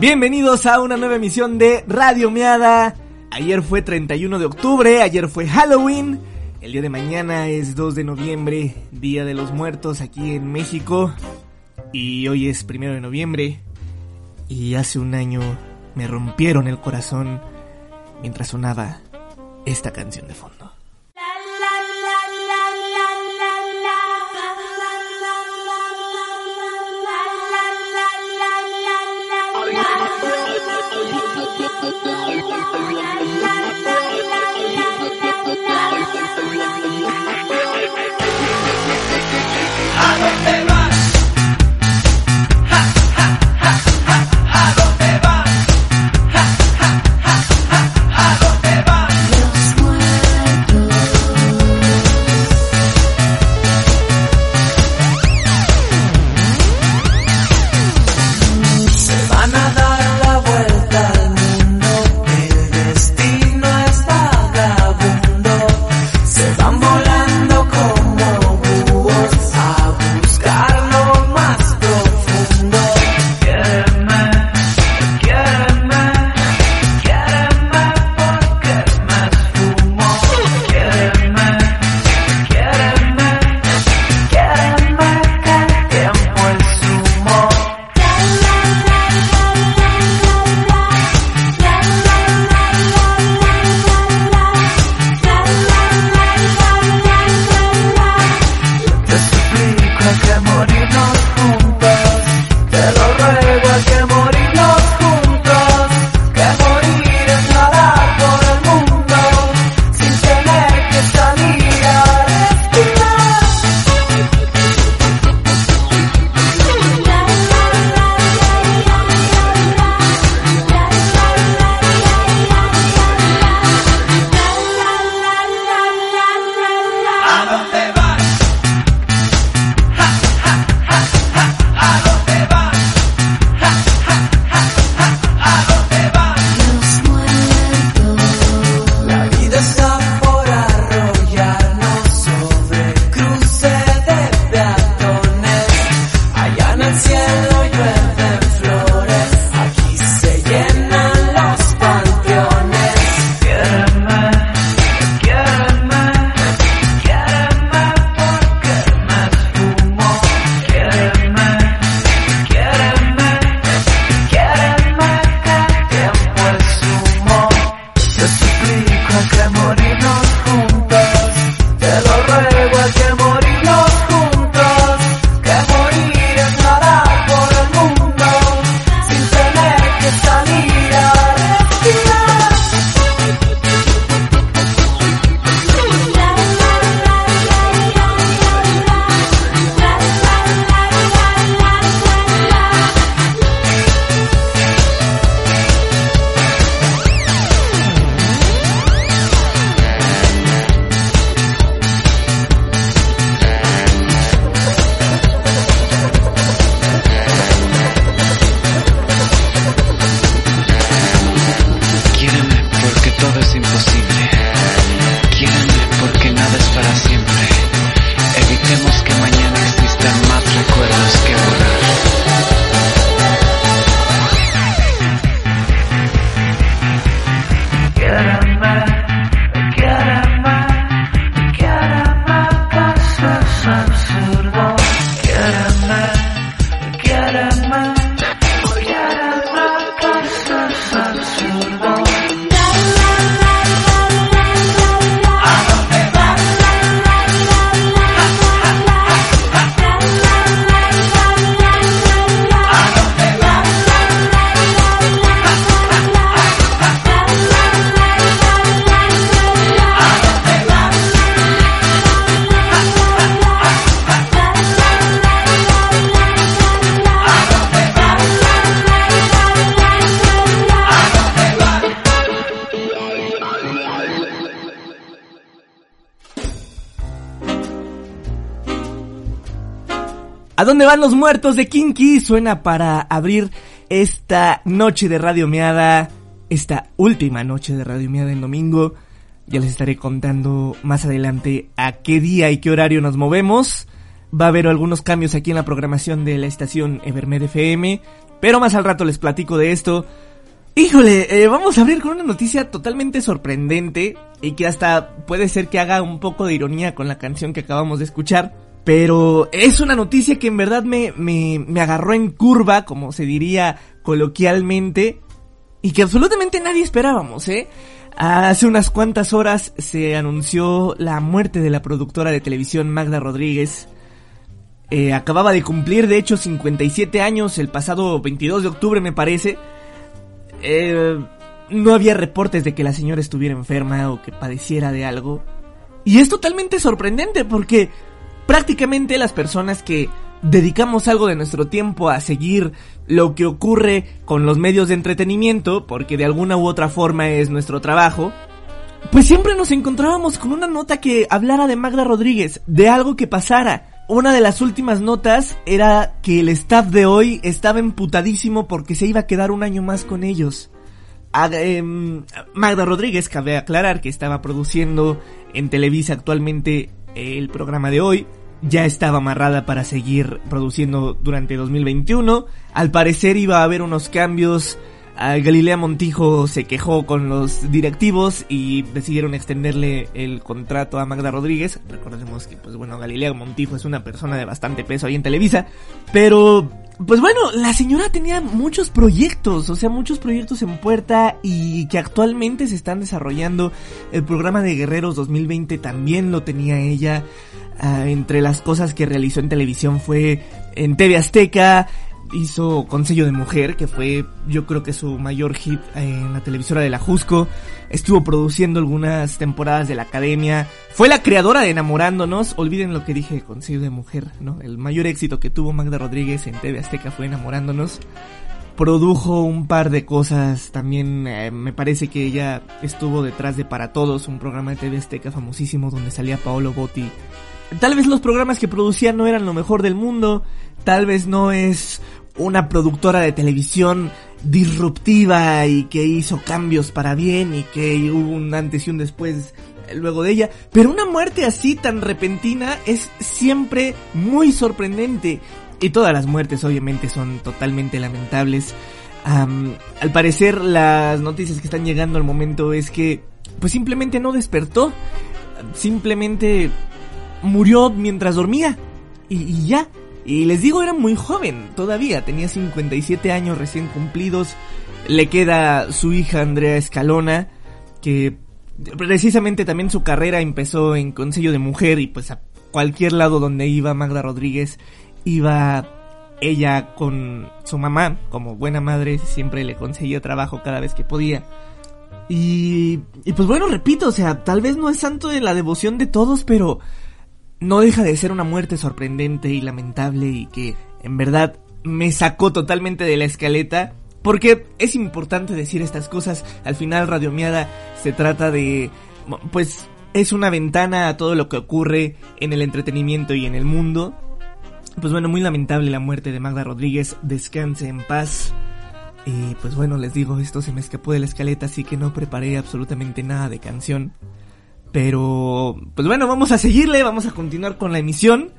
Bienvenidos a una nueva emisión de Radio Meada. Ayer fue 31 de octubre, ayer fue Halloween. El día de mañana es 2 de noviembre, Día de los Muertos aquí en México. Y hoy es 1 de noviembre. Y hace un año me rompieron el corazón mientras sonaba esta canción de fondo. ¿A dónde van los muertos de Kinky? Suena para abrir esta noche de Radio Meada, esta última noche de Radio Meada en domingo. Ya les estaré contando más adelante a qué día y qué horario nos movemos. Va a haber algunos cambios aquí en la programación de la estación Evermed FM. Pero más al rato les platico de esto. Híjole, eh, vamos a abrir con una noticia totalmente sorprendente y que hasta puede ser que haga un poco de ironía con la canción que acabamos de escuchar. Pero es una noticia que en verdad me, me, me agarró en curva, como se diría coloquialmente, y que absolutamente nadie esperábamos, ¿eh? Hace unas cuantas horas se anunció la muerte de la productora de televisión Magda Rodríguez. Eh, acababa de cumplir, de hecho, 57 años el pasado 22 de octubre, me parece. Eh, no había reportes de que la señora estuviera enferma o que padeciera de algo. Y es totalmente sorprendente porque prácticamente las personas que dedicamos algo de nuestro tiempo a seguir lo que ocurre con los medios de entretenimiento, porque de alguna u otra forma es nuestro trabajo, pues siempre nos encontrábamos con una nota que hablara de Magda Rodríguez, de algo que pasara. Una de las últimas notas era que el staff de hoy estaba emputadísimo porque se iba a quedar un año más con ellos. Em, Magda Rodríguez, cabe aclarar que estaba produciendo en Televisa actualmente el programa de hoy ya estaba amarrada para seguir produciendo durante 2021. Al parecer iba a haber unos cambios. Galilea Montijo se quejó con los directivos y decidieron extenderle el contrato a Magda Rodríguez. Recordemos que, pues bueno, Galilea Montijo es una persona de bastante peso ahí en Televisa. Pero, pues bueno, la señora tenía muchos proyectos, o sea, muchos proyectos en puerta y que actualmente se están desarrollando. El programa de Guerreros 2020 también lo tenía ella. Ah, entre las cosas que realizó en televisión fue en TV Azteca, hizo Consejo de Mujer, que fue yo creo que su mayor hit en la televisora de la Jusco. Estuvo produciendo algunas temporadas de la Academia. Fue la creadora de Enamorándonos. Olviden lo que dije, Consejo de Mujer, ¿no? El mayor éxito que tuvo Magda Rodríguez en TV Azteca fue Enamorándonos. Produjo un par de cosas, también eh, me parece que ella estuvo detrás de Para Todos, un programa de TV Azteca famosísimo donde salía Paolo Botti Tal vez los programas que producía no eran lo mejor del mundo, tal vez no es una productora de televisión disruptiva y que hizo cambios para bien y que hubo un antes y un después luego de ella, pero una muerte así tan repentina es siempre muy sorprendente y todas las muertes obviamente son totalmente lamentables. al parecer las noticias que están llegando al momento es que pues simplemente no despertó, simplemente murió mientras dormía. Y, ya. Y les digo, era muy joven todavía. Tenía 57 años recién cumplidos. Le queda su hija Andrea Escalona. Que precisamente también su carrera empezó en Consejo de Mujer. Y pues a cualquier lado donde iba Magda Rodríguez, iba ella con su mamá. Como buena madre, siempre le conseguía trabajo cada vez que podía. Y, y pues bueno, repito, o sea, tal vez no es santo de la devoción de todos, pero no deja de ser una muerte sorprendente y lamentable y que en verdad me sacó totalmente de la escaleta. Porque es importante decir estas cosas. Al final Radio Miada se trata de... Pues es una ventana a todo lo que ocurre en el entretenimiento y en el mundo. Pues bueno, muy lamentable la muerte de Magda Rodríguez. Descanse en paz. Y pues bueno, les digo, esto se me escapó de la escaleta, así que no preparé absolutamente nada de canción. Pero, pues bueno, vamos a seguirle, vamos a continuar con la emisión.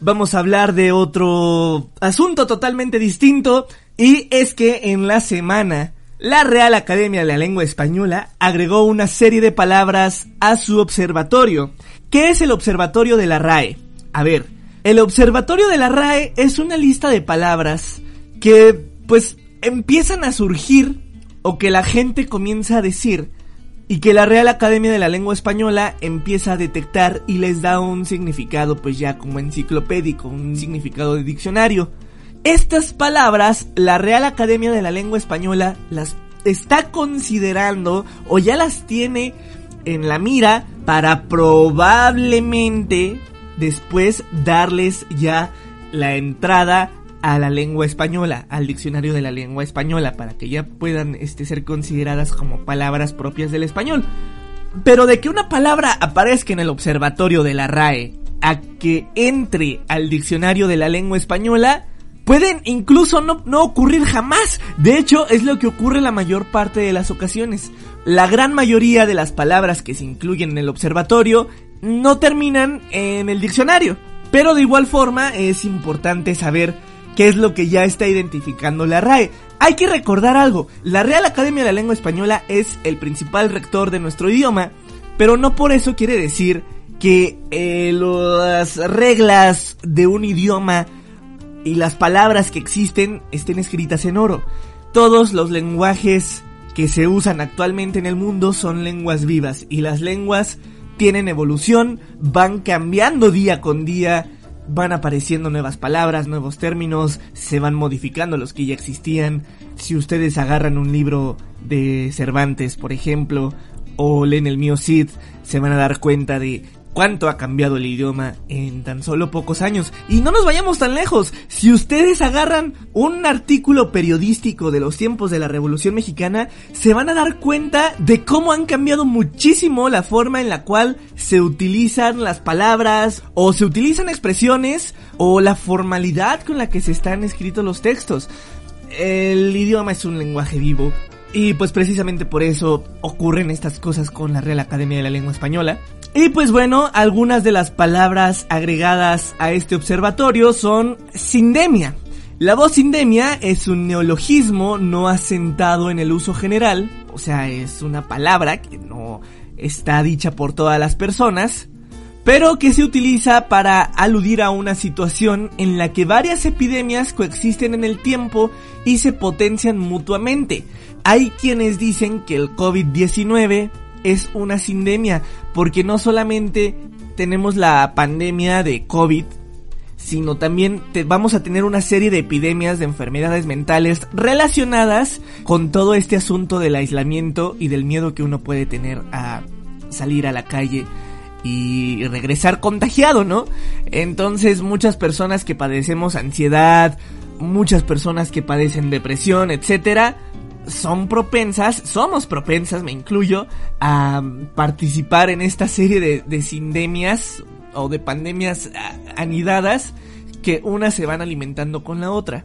Vamos a hablar de otro asunto totalmente distinto. Y es que en la semana, la Real Academia de la Lengua Española agregó una serie de palabras a su observatorio. ¿Qué es el observatorio de la RAE? A ver, el observatorio de la RAE es una lista de palabras que, pues, empiezan a surgir o que la gente comienza a decir y que la Real Academia de la Lengua Española empieza a detectar y les da un significado pues ya como enciclopédico, un significado de diccionario. Estas palabras la Real Academia de la Lengua Española las está considerando o ya las tiene en la mira para probablemente después darles ya la entrada a la lengua española, al diccionario de la lengua española, para que ya puedan este, ser consideradas como palabras propias del español. Pero de que una palabra aparezca en el observatorio de la RAE a que entre al diccionario de la lengua española, pueden incluso no, no, ocurrir jamás. De hecho, es lo que ocurre la mayor parte de las ocasiones. La gran mayoría de las palabras que se incluyen en el observatorio no terminan en el diccionario. Pero de igual forma es importante saber qué es lo que ya está identificando la RAE. Hay que recordar algo, la Real Academia de la Lengua Española es el principal rector de nuestro idioma, pero no por eso quiere decir que eh, las reglas de un idioma y las palabras que existen estén escritas en oro. Todos los lenguajes que se usan actualmente en el mundo son lenguas vivas y las lenguas tienen evolución, van cambiando día con día, van apareciendo nuevas palabras, nuevos términos, se van modificando los que ya existían. Si ustedes agarran un libro de Cervantes, por ejemplo, o leen el mío se van a dar cuenta de cuánto ha cambiado el idioma en tan solo pocos años. Y no nos vayamos tan lejos. Si ustedes agarran un artículo periodístico de los tiempos de la Revolución Mexicana, se van a dar cuenta de cómo han cambiado muchísimo la forma en la cual se utilizan las palabras o se utilizan expresiones o la formalidad con la que se están escritos los textos. El idioma es un lenguaje vivo, y pues precisamente por eso ocurren estas cosas con la Real Academia de la Lengua Española. Y pues bueno, algunas de las palabras agregadas a este observatorio son sindemia. La voz sindemia es un neologismo no asentado en el uso general, o sea, es una palabra que no está dicha por todas las personas, pero que se utiliza para aludir a una situación en la que varias epidemias coexisten en el tiempo y se potencian mutuamente. Hay quienes dicen que el COVID-19 es una sindemia, porque no solamente tenemos la pandemia de COVID, sino también vamos a tener una serie de epidemias de enfermedades mentales relacionadas con todo este asunto del aislamiento y del miedo que uno puede tener a salir a la calle y regresar contagiado, ¿no? Entonces muchas personas que padecemos ansiedad, muchas personas que padecen depresión, etcétera, son propensas, somos propensas, me incluyo, a participar en esta serie de, de sindemias o de pandemias anidadas que unas se van alimentando con la otra.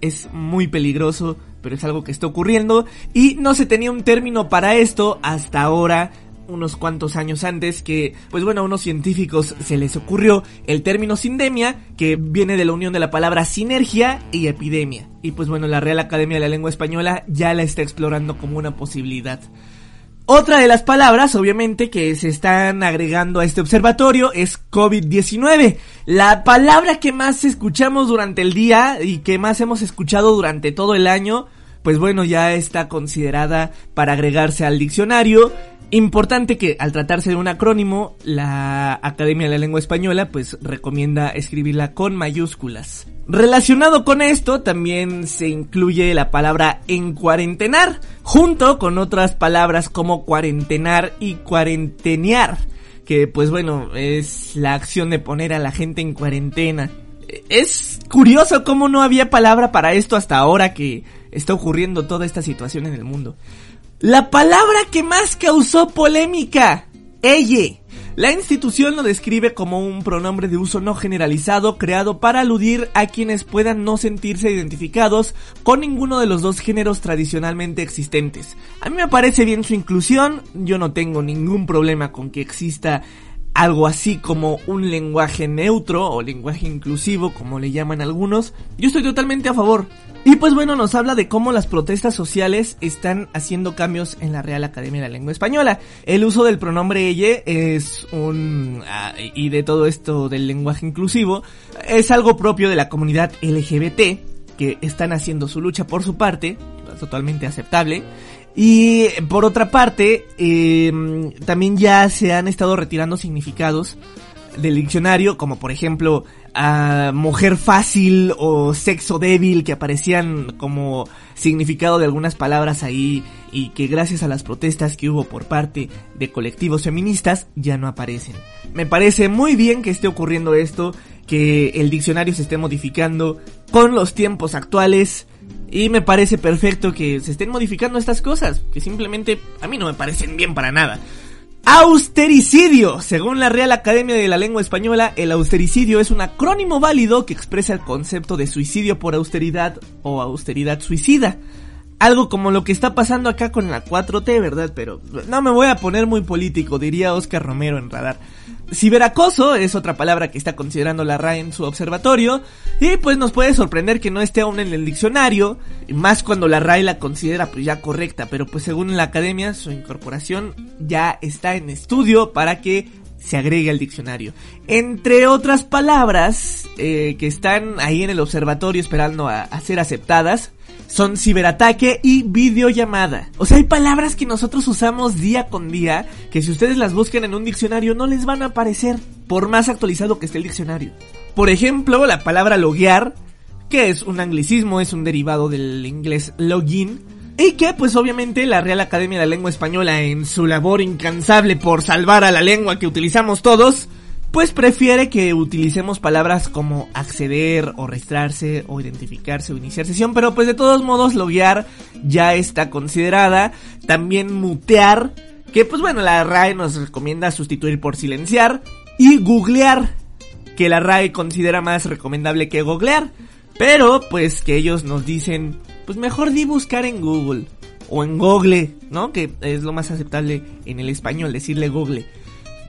Es muy peligroso, pero es algo que está ocurriendo y no se tenía un término para esto hasta ahora unos cuantos años antes que, pues bueno, a unos científicos se les ocurrió el término sindemia, que viene de la unión de la palabra sinergia y epidemia. Y pues bueno, la Real Academia de la Lengua Española ya la está explorando como una posibilidad. Otra de las palabras, obviamente, que se están agregando a este observatorio es COVID-19. La palabra que más escuchamos durante el día y que más hemos escuchado durante todo el año, pues bueno, ya está considerada para agregarse al diccionario Importante que al tratarse de un acrónimo, la Academia de la Lengua Española pues recomienda escribirla con mayúsculas. Relacionado con esto también se incluye la palabra encuarentenar, junto con otras palabras como cuarentenar y cuarentenear, que pues bueno, es la acción de poner a la gente en cuarentena. Es curioso cómo no había palabra para esto hasta ahora que está ocurriendo toda esta situación en el mundo. La palabra que más causó polémica, elle. La institución lo describe como un pronombre de uso no generalizado creado para aludir a quienes puedan no sentirse identificados con ninguno de los dos géneros tradicionalmente existentes. A mí me parece bien su inclusión, yo no tengo ningún problema con que exista algo así como un lenguaje neutro o lenguaje inclusivo, como le llaman algunos, yo estoy totalmente a favor. Y pues bueno, nos habla de cómo las protestas sociales están haciendo cambios en la Real Academia de la Lengua Española. El uso del pronombre ella es un... Ah, y de todo esto del lenguaje inclusivo, es algo propio de la comunidad LGBT, que están haciendo su lucha por su parte, totalmente aceptable. Y por otra parte, eh, también ya se han estado retirando significados del diccionario, como por ejemplo a mujer fácil o sexo débil que aparecían como significado de algunas palabras ahí y que gracias a las protestas que hubo por parte de colectivos feministas ya no aparecen. Me parece muy bien que esté ocurriendo esto, que el diccionario se esté modificando con los tiempos actuales y me parece perfecto que se estén modificando estas cosas, que simplemente a mí no me parecen bien para nada. Austericidio. Según la Real Academia de la Lengua Española, el austericidio es un acrónimo válido que expresa el concepto de suicidio por austeridad o austeridad suicida. Algo como lo que está pasando acá con la 4T, ¿verdad? Pero no me voy a poner muy político, diría Oscar Romero en radar. Ciberacoso es otra palabra que está considerando la RAE en su observatorio y pues nos puede sorprender que no esté aún en el diccionario, más cuando la RAE la considera pues ya correcta, pero pues según la academia su incorporación ya está en estudio para que se agregue al diccionario. Entre otras palabras eh, que están ahí en el observatorio esperando a, a ser aceptadas, son ciberataque y videollamada. O sea, hay palabras que nosotros usamos día con día que si ustedes las buscan en un diccionario no les van a aparecer, por más actualizado que esté el diccionario. Por ejemplo, la palabra loguear, que es un anglicismo, es un derivado del inglés login, y que pues obviamente la Real Academia de la Lengua Española en su labor incansable por salvar a la lengua que utilizamos todos, pues prefiere que utilicemos palabras como acceder o registrarse o identificarse o iniciar sesión, pero pues de todos modos loguear ya está considerada, también mutear, que pues bueno, la RAE nos recomienda sustituir por silenciar y googlear, que la RAE considera más recomendable que googlear, pero pues que ellos nos dicen, pues mejor di buscar en Google o en Google, ¿no? Que es lo más aceptable en el español decirle Google.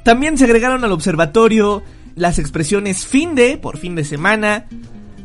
También se agregaron al observatorio las expresiones fin de, por fin de semana,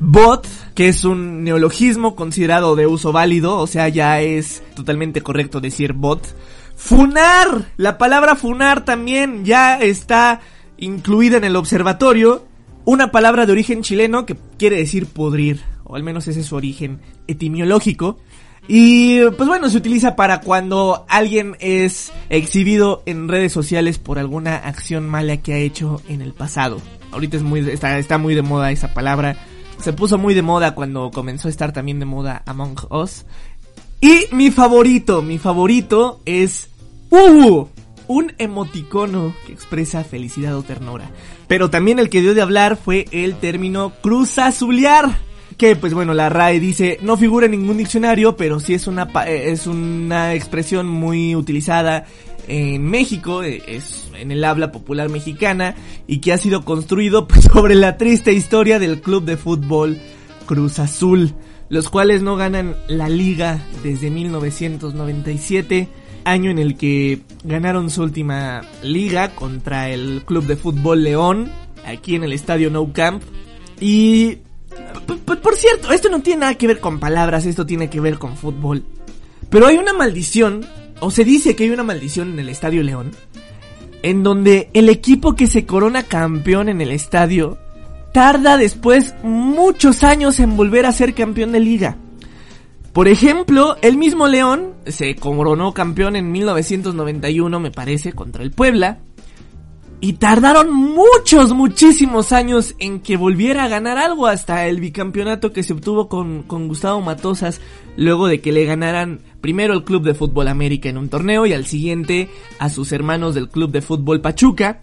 bot, que es un neologismo considerado de uso válido, o sea, ya es totalmente correcto decir bot. Funar, la palabra funar también ya está incluida en el observatorio, una palabra de origen chileno que quiere decir podrir, o al menos ese es su origen etimológico. Y pues bueno, se utiliza para cuando alguien es exhibido en redes sociales por alguna acción mala que ha hecho en el pasado. Ahorita es muy, está, está muy de moda esa palabra. Se puso muy de moda cuando comenzó a estar también de moda Among Us. Y mi favorito, mi favorito es uh, un emoticono que expresa felicidad o ternura. Pero también el que dio de hablar fue el término cruzazulear que pues bueno, la RAE dice no figura en ningún diccionario, pero sí es una eh, es una expresión muy utilizada en México, eh, es en el habla popular mexicana y que ha sido construido pues, sobre la triste historia del club de fútbol Cruz Azul, los cuales no ganan la liga desde 1997, año en el que ganaron su última liga contra el club de fútbol León, aquí en el estadio No Camp. Y por cierto, esto no tiene nada que ver con palabras, esto tiene que ver con fútbol. Pero hay una maldición, o se dice que hay una maldición en el Estadio León, en donde el equipo que se corona campeón en el estadio tarda después muchos años en volver a ser campeón de liga. Por ejemplo, el mismo León se coronó campeón en 1991, me parece, contra el Puebla. Y tardaron muchos, muchísimos años en que volviera a ganar algo hasta el bicampeonato que se obtuvo con, con, Gustavo Matosas luego de que le ganaran primero el Club de Fútbol América en un torneo y al siguiente a sus hermanos del Club de Fútbol Pachuca.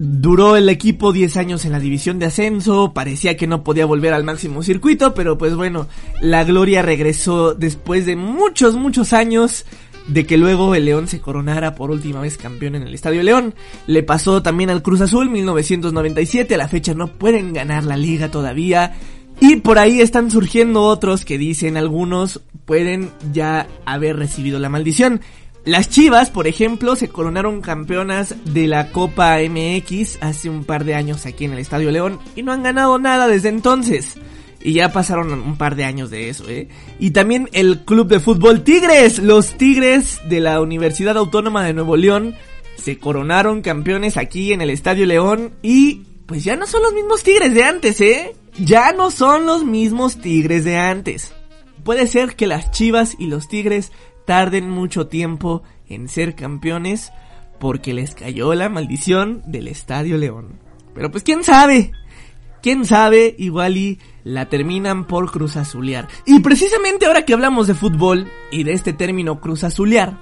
Duró el equipo 10 años en la división de ascenso, parecía que no podía volver al máximo circuito, pero pues bueno, la gloria regresó después de muchos, muchos años de que luego el León se coronara por última vez campeón en el Estadio León. Le pasó también al Cruz Azul 1997, a la fecha no pueden ganar la liga todavía. Y por ahí están surgiendo otros que dicen algunos pueden ya haber recibido la maldición. Las Chivas, por ejemplo, se coronaron campeonas de la Copa MX hace un par de años aquí en el Estadio León y no han ganado nada desde entonces. Y ya pasaron un par de años de eso, ¿eh? Y también el club de fútbol Tigres. Los Tigres de la Universidad Autónoma de Nuevo León se coronaron campeones aquí en el Estadio León. Y pues ya no son los mismos Tigres de antes, ¿eh? Ya no son los mismos Tigres de antes. Puede ser que las Chivas y los Tigres tarden mucho tiempo en ser campeones porque les cayó la maldición del Estadio León. Pero pues quién sabe, quién sabe, igual y la terminan por cruzazulear. Y precisamente ahora que hablamos de fútbol y de este término cruzazulear,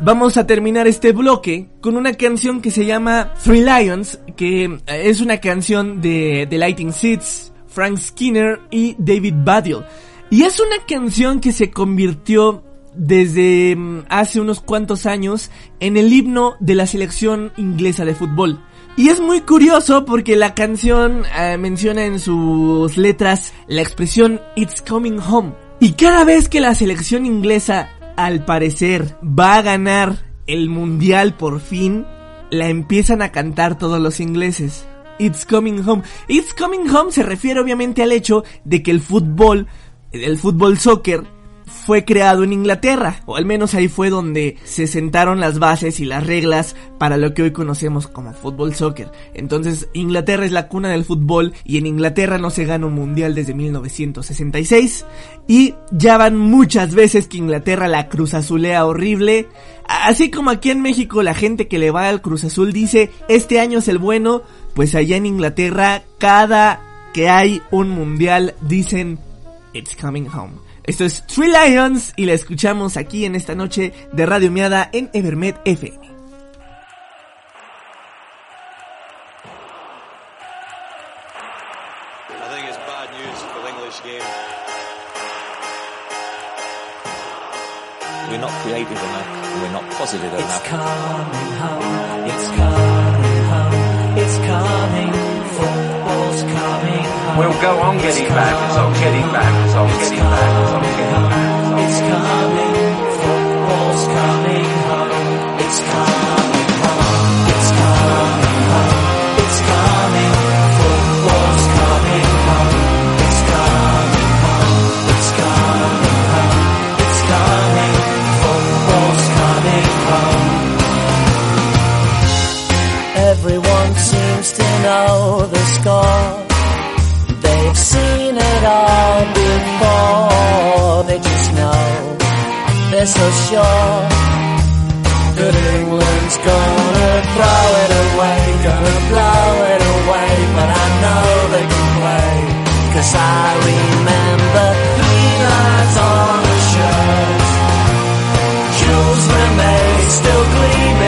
vamos a terminar este bloque con una canción que se llama Three Lions, que es una canción de The Lighting Seeds, Frank Skinner y David Baddiel. Y es una canción que se convirtió desde mm, hace unos cuantos años en el himno de la selección inglesa de fútbol. Y es muy curioso porque la canción eh, menciona en sus letras la expresión It's Coming Home. Y cada vez que la selección inglesa, al parecer, va a ganar el mundial por fin, la empiezan a cantar todos los ingleses. It's Coming Home. It's Coming Home se refiere obviamente al hecho de que el fútbol, el fútbol soccer, fue creado en Inglaterra, o al menos ahí fue donde se sentaron las bases y las reglas para lo que hoy conocemos como fútbol soccer. Entonces, Inglaterra es la cuna del fútbol y en Inglaterra no se gana un mundial desde 1966 y ya van muchas veces que Inglaterra la Cruz Azulea horrible. Así como aquí en México la gente que le va al Cruz Azul dice, este año es el bueno, pues allá en Inglaterra cada que hay un mundial dicen, it's coming home. Esto es Three Lions y la escuchamos aquí en esta noche de Radio Miada en Evermed FM. We're not creative enough. We're not positive enough. We'll go on getting back. On getting back. On getting back. On getting back. It's coming. They're so sure that England's gonna throw it away, gonna blow it away. But I know they can play, cause I remember lines on the shirt. Jules Rimet still gleaming.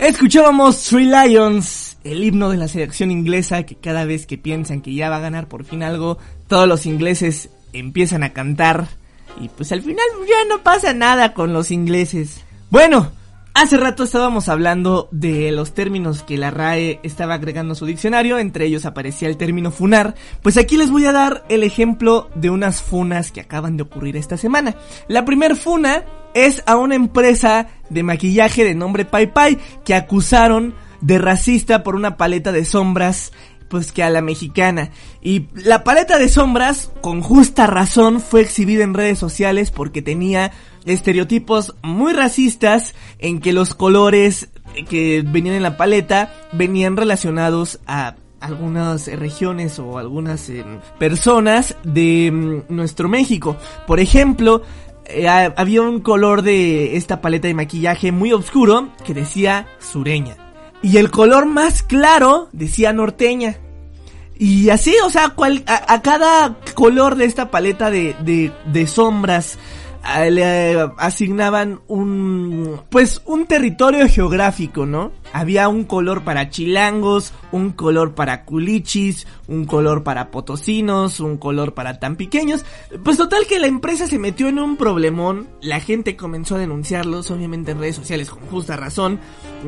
Escuchábamos Three Lions, el himno de la selección inglesa que cada vez que piensan que ya va a ganar por fin algo, todos los ingleses empiezan a cantar y pues al final ya no pasa nada con los ingleses. Bueno, hace rato estábamos hablando de los términos que la RAE estaba agregando a su diccionario, entre ellos aparecía el término funar, pues aquí les voy a dar el ejemplo de unas funas que acaban de ocurrir esta semana. La primer funa es a una empresa de maquillaje de nombre Pai que acusaron de racista por una paleta de sombras pues que a la mexicana. Y la paleta de sombras, con justa razón, fue exhibida en redes sociales porque tenía estereotipos muy racistas en que los colores que venían en la paleta venían relacionados a algunas regiones o algunas eh, personas de mm, nuestro México. Por ejemplo, eh, ha- había un color de esta paleta de maquillaje muy oscuro que decía sureña. Y el color más claro decía norteña. Y así, o sea, cual- a, cada color de esta paleta de, de, sombras le asignaban un, pues, un territorio geográfico, ¿no? Había un color para chilangos, un color para culichis, un color para potosinos, un color para tan pequeños. Pues total que la empresa se metió en un problemón, la gente comenzó a denunciarlos, obviamente en redes sociales con justa razón,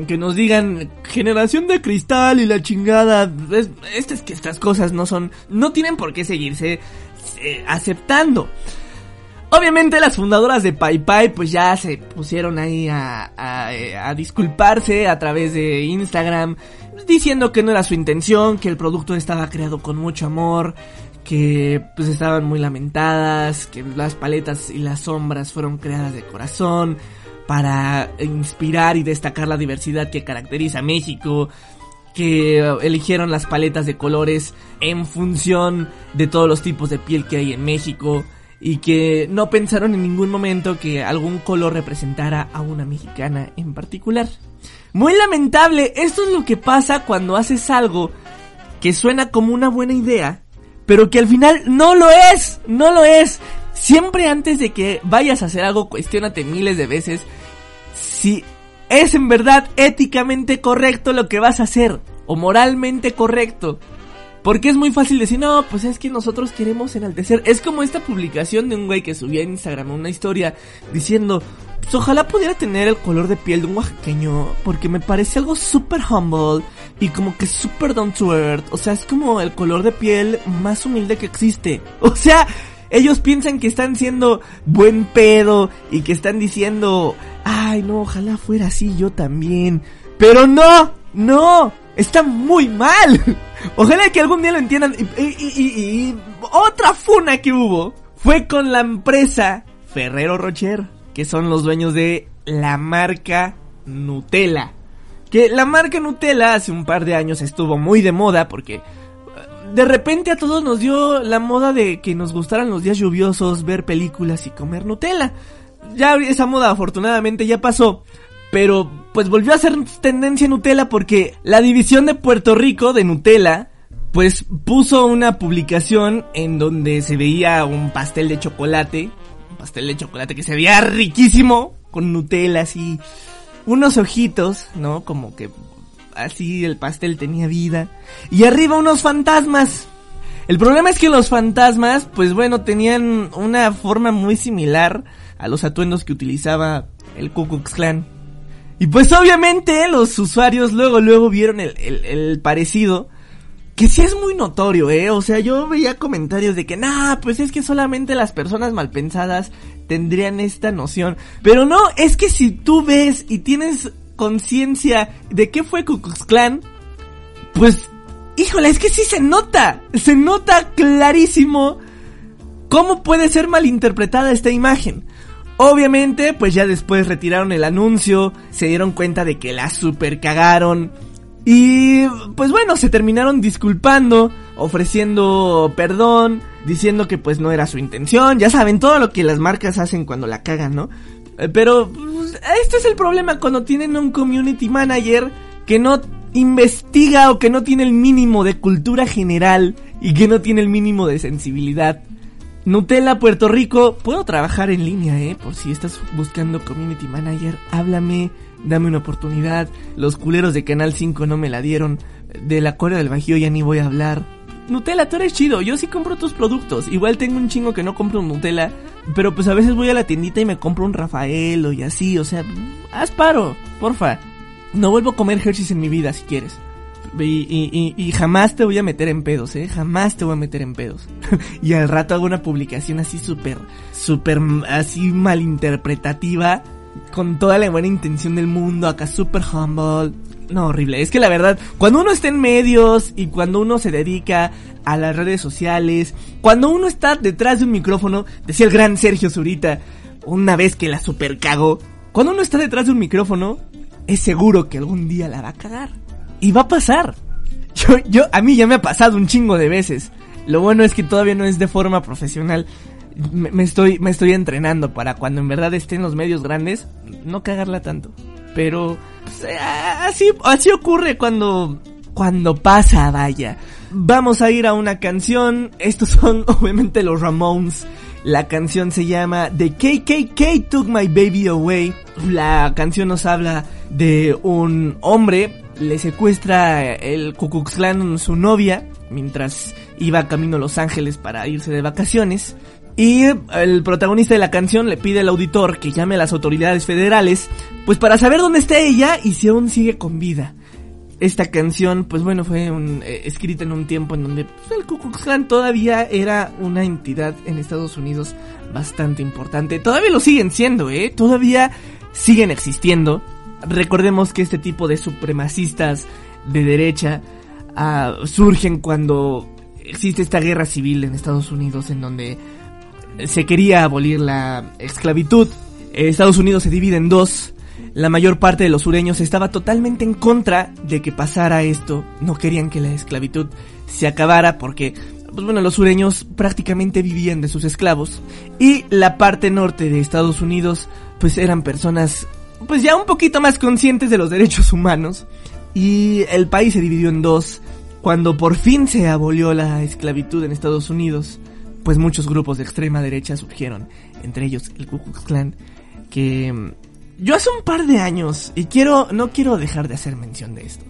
que nos digan generación de cristal y la chingada, es, estas, que estas cosas no son, no tienen por qué seguirse eh, aceptando. Obviamente las fundadoras de PayPay pues ya se pusieron ahí a, a, a disculparse a través de Instagram diciendo que no era su intención, que el producto estaba creado con mucho amor, que pues estaban muy lamentadas, que las paletas y las sombras fueron creadas de corazón para inspirar y destacar la diversidad que caracteriza a México, que eligieron las paletas de colores en función de todos los tipos de piel que hay en México y que no pensaron en ningún momento que algún color representara a una mexicana en particular. Muy lamentable, esto es lo que pasa cuando haces algo que suena como una buena idea, pero que al final no lo es, no lo es. Siempre antes de que vayas a hacer algo, cuestiónate miles de veces si es en verdad éticamente correcto lo que vas a hacer o moralmente correcto. Porque es muy fácil decir, no, pues es que nosotros queremos enaltecer. Es como esta publicación de un güey que subía en Instagram una historia diciendo, pues ojalá pudiera tener el color de piel de un oaxaqueño, porque me parece algo súper humble y como que súper down to earth. O sea, es como el color de piel más humilde que existe. O sea, ellos piensan que están siendo buen pedo y que están diciendo, ay no, ojalá fuera así yo también. Pero no, no, está muy mal. Ojalá que algún día lo entiendan. Y, y- y- y otra funa que hubo fue con la empresa Ferrero Rocher, que son los dueños de la marca Nutella. Que la marca Nutella hace un par de años estuvo muy de moda porque de repente a todos nos dio la moda de que nos gustaran los días lluviosos, ver películas y comer Nutella. Ya esa moda afortunadamente ya pasó. Pero pues volvió a ser tendencia Nutella porque la división de Puerto Rico de Nutella pues puso una publicación en donde se veía un pastel de chocolate. Un pastel de chocolate que se veía riquísimo con Nutella así. Unos ojitos, ¿no? Como que así el pastel tenía vida. Y arriba unos fantasmas. El problema es que los fantasmas, pues bueno, tenían una forma muy similar a los atuendos que utilizaba el Ku Klux Klan. Y pues obviamente los usuarios luego, luego vieron el, parecido. Que sí es muy notorio, eh. O sea, yo veía comentarios de que, nah, pues es que solamente las personas malpensadas tendrían esta noción. Pero no, es que si tú ves y tienes conciencia de qué fue Ku Klux Klan, pues, híjole, es que sí se nota. Se nota clarísimo cómo puede ser malinterpretada esta imagen. Obviamente, pues ya después retiraron el anuncio, se dieron cuenta de que la super cagaron. Y pues bueno, se terminaron disculpando, ofreciendo perdón, diciendo que pues no era su intención, ya saben todo lo que las marcas hacen cuando la cagan, ¿no? Eh, Pero pues, este es el problema cuando tienen un community manager que no investiga o que no tiene el mínimo de cultura general y que no tiene el mínimo de sensibilidad. Nutella Puerto Rico, puedo trabajar en línea, eh, por si estás buscando community manager, háblame, dame una oportunidad. Los culeros de Canal 5 no me la dieron, de la Corea del Bajío ya ni voy a hablar. Nutella, tú eres chido, yo sí compro tus productos. Igual tengo un chingo que no compro Nutella, pero pues a veces voy a la tiendita y me compro un Rafael o y así, o sea, haz paro, porfa. No vuelvo a comer Hershey's en mi vida si quieres. Y, y- y- jamás te voy a meter en pedos, ¿eh? Jamás te voy a meter en pedos. y al rato hago una publicación así súper, súper, así malinterpretativa. con toda la buena intención del mundo, acá super humble. No, horrible. Es que la verdad, cuando uno está en medios y cuando uno se dedica a las redes sociales, cuando uno está detrás de un micrófono, decía el gran Sergio Zurita, una vez que la super cagó, cuando uno está detrás de un micrófono, es seguro que algún día la va a cagar. Y va a pasar. Yo, yo, a mí ya me ha pasado un chingo de veces. Lo bueno es que todavía no es de forma profesional. Me, me estoy, me estoy entrenando para cuando en verdad esté en los medios grandes, no cagarla tanto. Pero pues, eh, así, así ocurre cuando, cuando pasa, vaya. Vamos a ir a una canción. Estos son obviamente los Ramones. La canción se llama The KKK Took My Baby Away. La canción nos habla de un hombre, le secuestra el Klan su novia mientras iba camino a Los Ángeles para irse de vacaciones. Y el protagonista de la canción le pide al auditor que llame a las autoridades federales, pues para saber dónde está ella y si aún sigue con vida. Esta canción, pues bueno, fue eh, escrita en un tiempo en donde pues, el Ku Klux todavía era una entidad en Estados Unidos bastante importante. Todavía lo siguen siendo, ¿eh? Todavía siguen existiendo. Recordemos que este tipo de supremacistas de derecha ah, surgen cuando existe esta guerra civil en Estados Unidos en donde se quería abolir la esclavitud. Estados Unidos se divide en dos. La mayor parte de los sureños estaba totalmente en contra de que pasara esto. No querían que la esclavitud se acabara porque, pues bueno, los sureños prácticamente vivían de sus esclavos. Y la parte norte de Estados Unidos, pues eran personas, pues ya un poquito más conscientes de los derechos humanos. Y el país se dividió en dos. Cuando por fin se abolió la esclavitud en Estados Unidos, pues muchos grupos de extrema derecha surgieron, entre ellos el Ku Klux Klan, que mm, yo hace un par de años, y quiero, no quiero dejar de hacer mención de esto,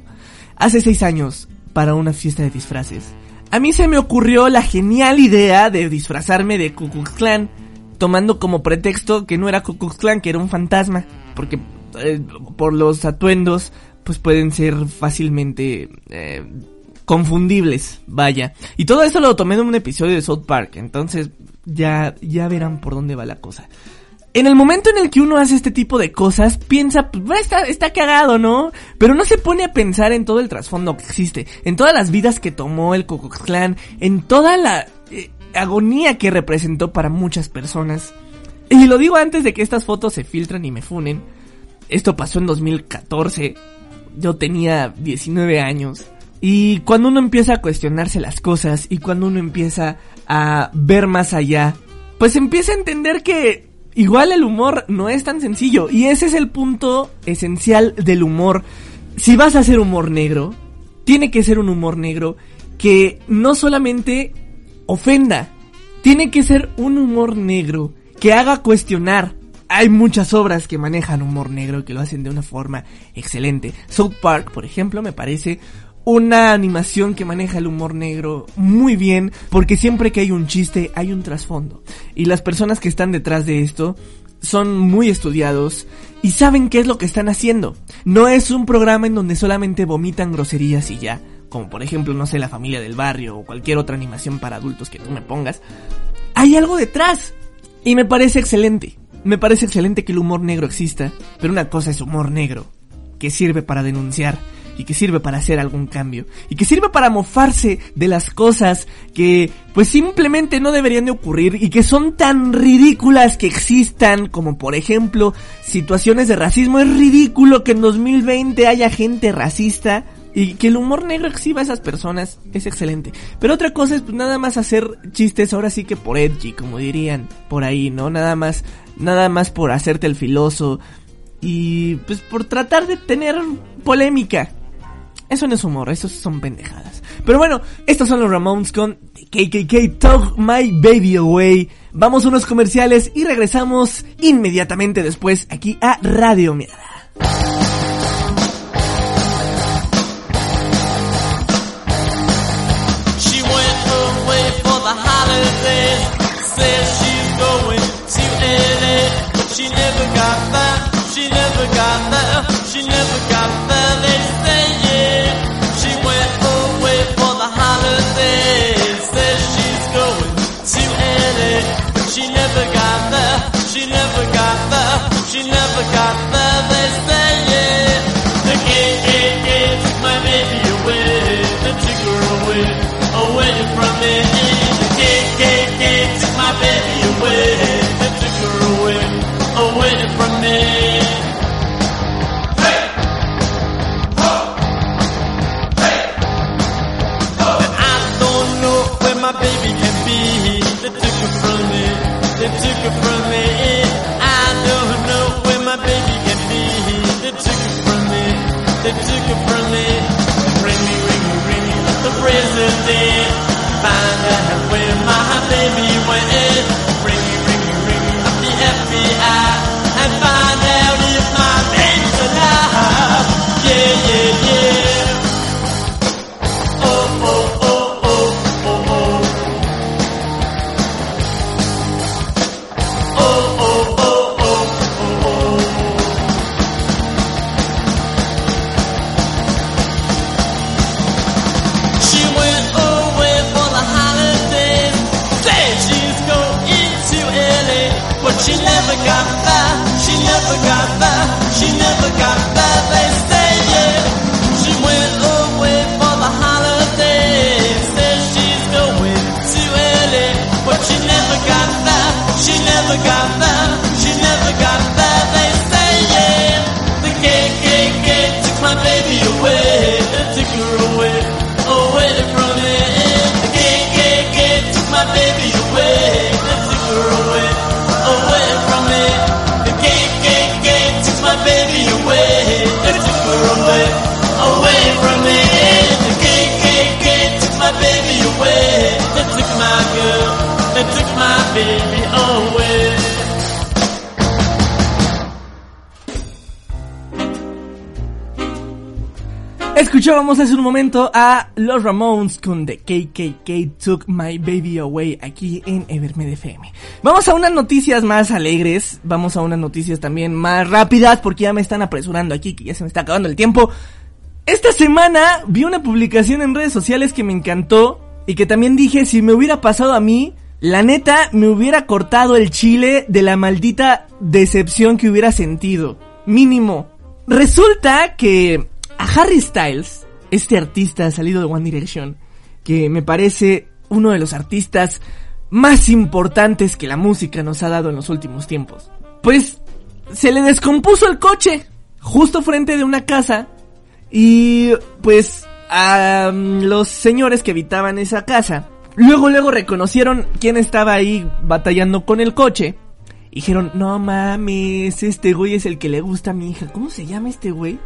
hace seis años, para una fiesta de disfraces, a mí se me ocurrió la genial idea de disfrazarme de Ku Klux Klan, tomando como pretexto que no era Ku Klux Klan, que era un fantasma, porque eh, por los atuendos, pues pueden ser fácilmente eh, confundibles, vaya. Y todo eso lo tomé en un episodio de South Park, entonces ya, ya verán por dónde va la cosa. En el momento en el que uno hace este tipo de cosas, piensa, pues "Bueno, está, está cagado, ¿no? Pero no se pone a pensar en todo el trasfondo que existe, en todas las vidas que tomó el Klux Klan, en toda la eh, agonía que representó para muchas personas. Y lo digo antes de que estas fotos se filtren y me funen. Esto pasó en 2014. Yo tenía 19 años. Y cuando uno empieza a cuestionarse las cosas y cuando uno empieza a ver más allá, pues empieza a entender que igual el humor no es tan sencillo. Y ese es el punto esencial del humor. Si vas a hacer humor negro, tiene que ser un humor negro que no solamente ofenda, tiene que ser un humor negro que haga cuestionar. Hay muchas obras que manejan humor negro y que lo hacen de una forma excelente. South Park, por ejemplo, me parece una animación que maneja el humor negro muy bien, porque siempre que hay un chiste hay un trasfondo. Y las personas que están detrás de esto son muy estudiados y saben qué es lo que están haciendo. No es un programa en donde solamente vomitan groserías y ya, como por ejemplo, no sé, la familia del barrio o cualquier otra animación para adultos que tú me pongas. Hay algo detrás y me parece excelente. Me parece excelente que el humor negro exista, pero una cosa es humor negro, que sirve para denunciar y que sirve para hacer algún cambio y que sirve para mofarse de las cosas que pues simplemente no deberían de ocurrir y que son tan ridículas que existan como por ejemplo situaciones de racismo es ridículo que en 2020 haya gente racista y que el humor negro exhiba a esas personas es excelente. Pero otra cosa es pues nada más hacer chistes ahora sí que por edgy, como dirían por ahí, ¿no? Nada más, nada más por hacerte el filoso y pues por tratar de tener polémica. Eso no es humor, eso son pendejadas. Pero bueno, estos son los Ramones con KKK Took My Baby Away. Vamos a unos comerciales y regresamos inmediatamente después aquí a Radio Miada. Got there. She never got there. She never got there. They say yeah. She went away for the holidays. Says she's going to LA, she never got there. She never Escuchábamos hace un momento a los Ramones con The KKK Took My Baby Away aquí en Evermed FM. Vamos a unas noticias más alegres, vamos a unas noticias también más rápidas porque ya me están apresurando aquí, que ya se me está acabando el tiempo. Esta semana vi una publicación en redes sociales que me encantó y que también dije si me hubiera pasado a mí, la neta me hubiera cortado el chile de la maldita decepción que hubiera sentido. Mínimo. Resulta que a Harry Styles, este artista salido de One Direction, que me parece uno de los artistas más importantes que la música nos ha dado en los últimos tiempos, pues se le descompuso el coche justo frente de una casa y pues a mm, los señores que habitaban esa casa luego luego reconocieron quién estaba ahí batallando con el coche y dijeron, no mames, este güey es el que le gusta a mi hija. ¿Cómo se llama este güey?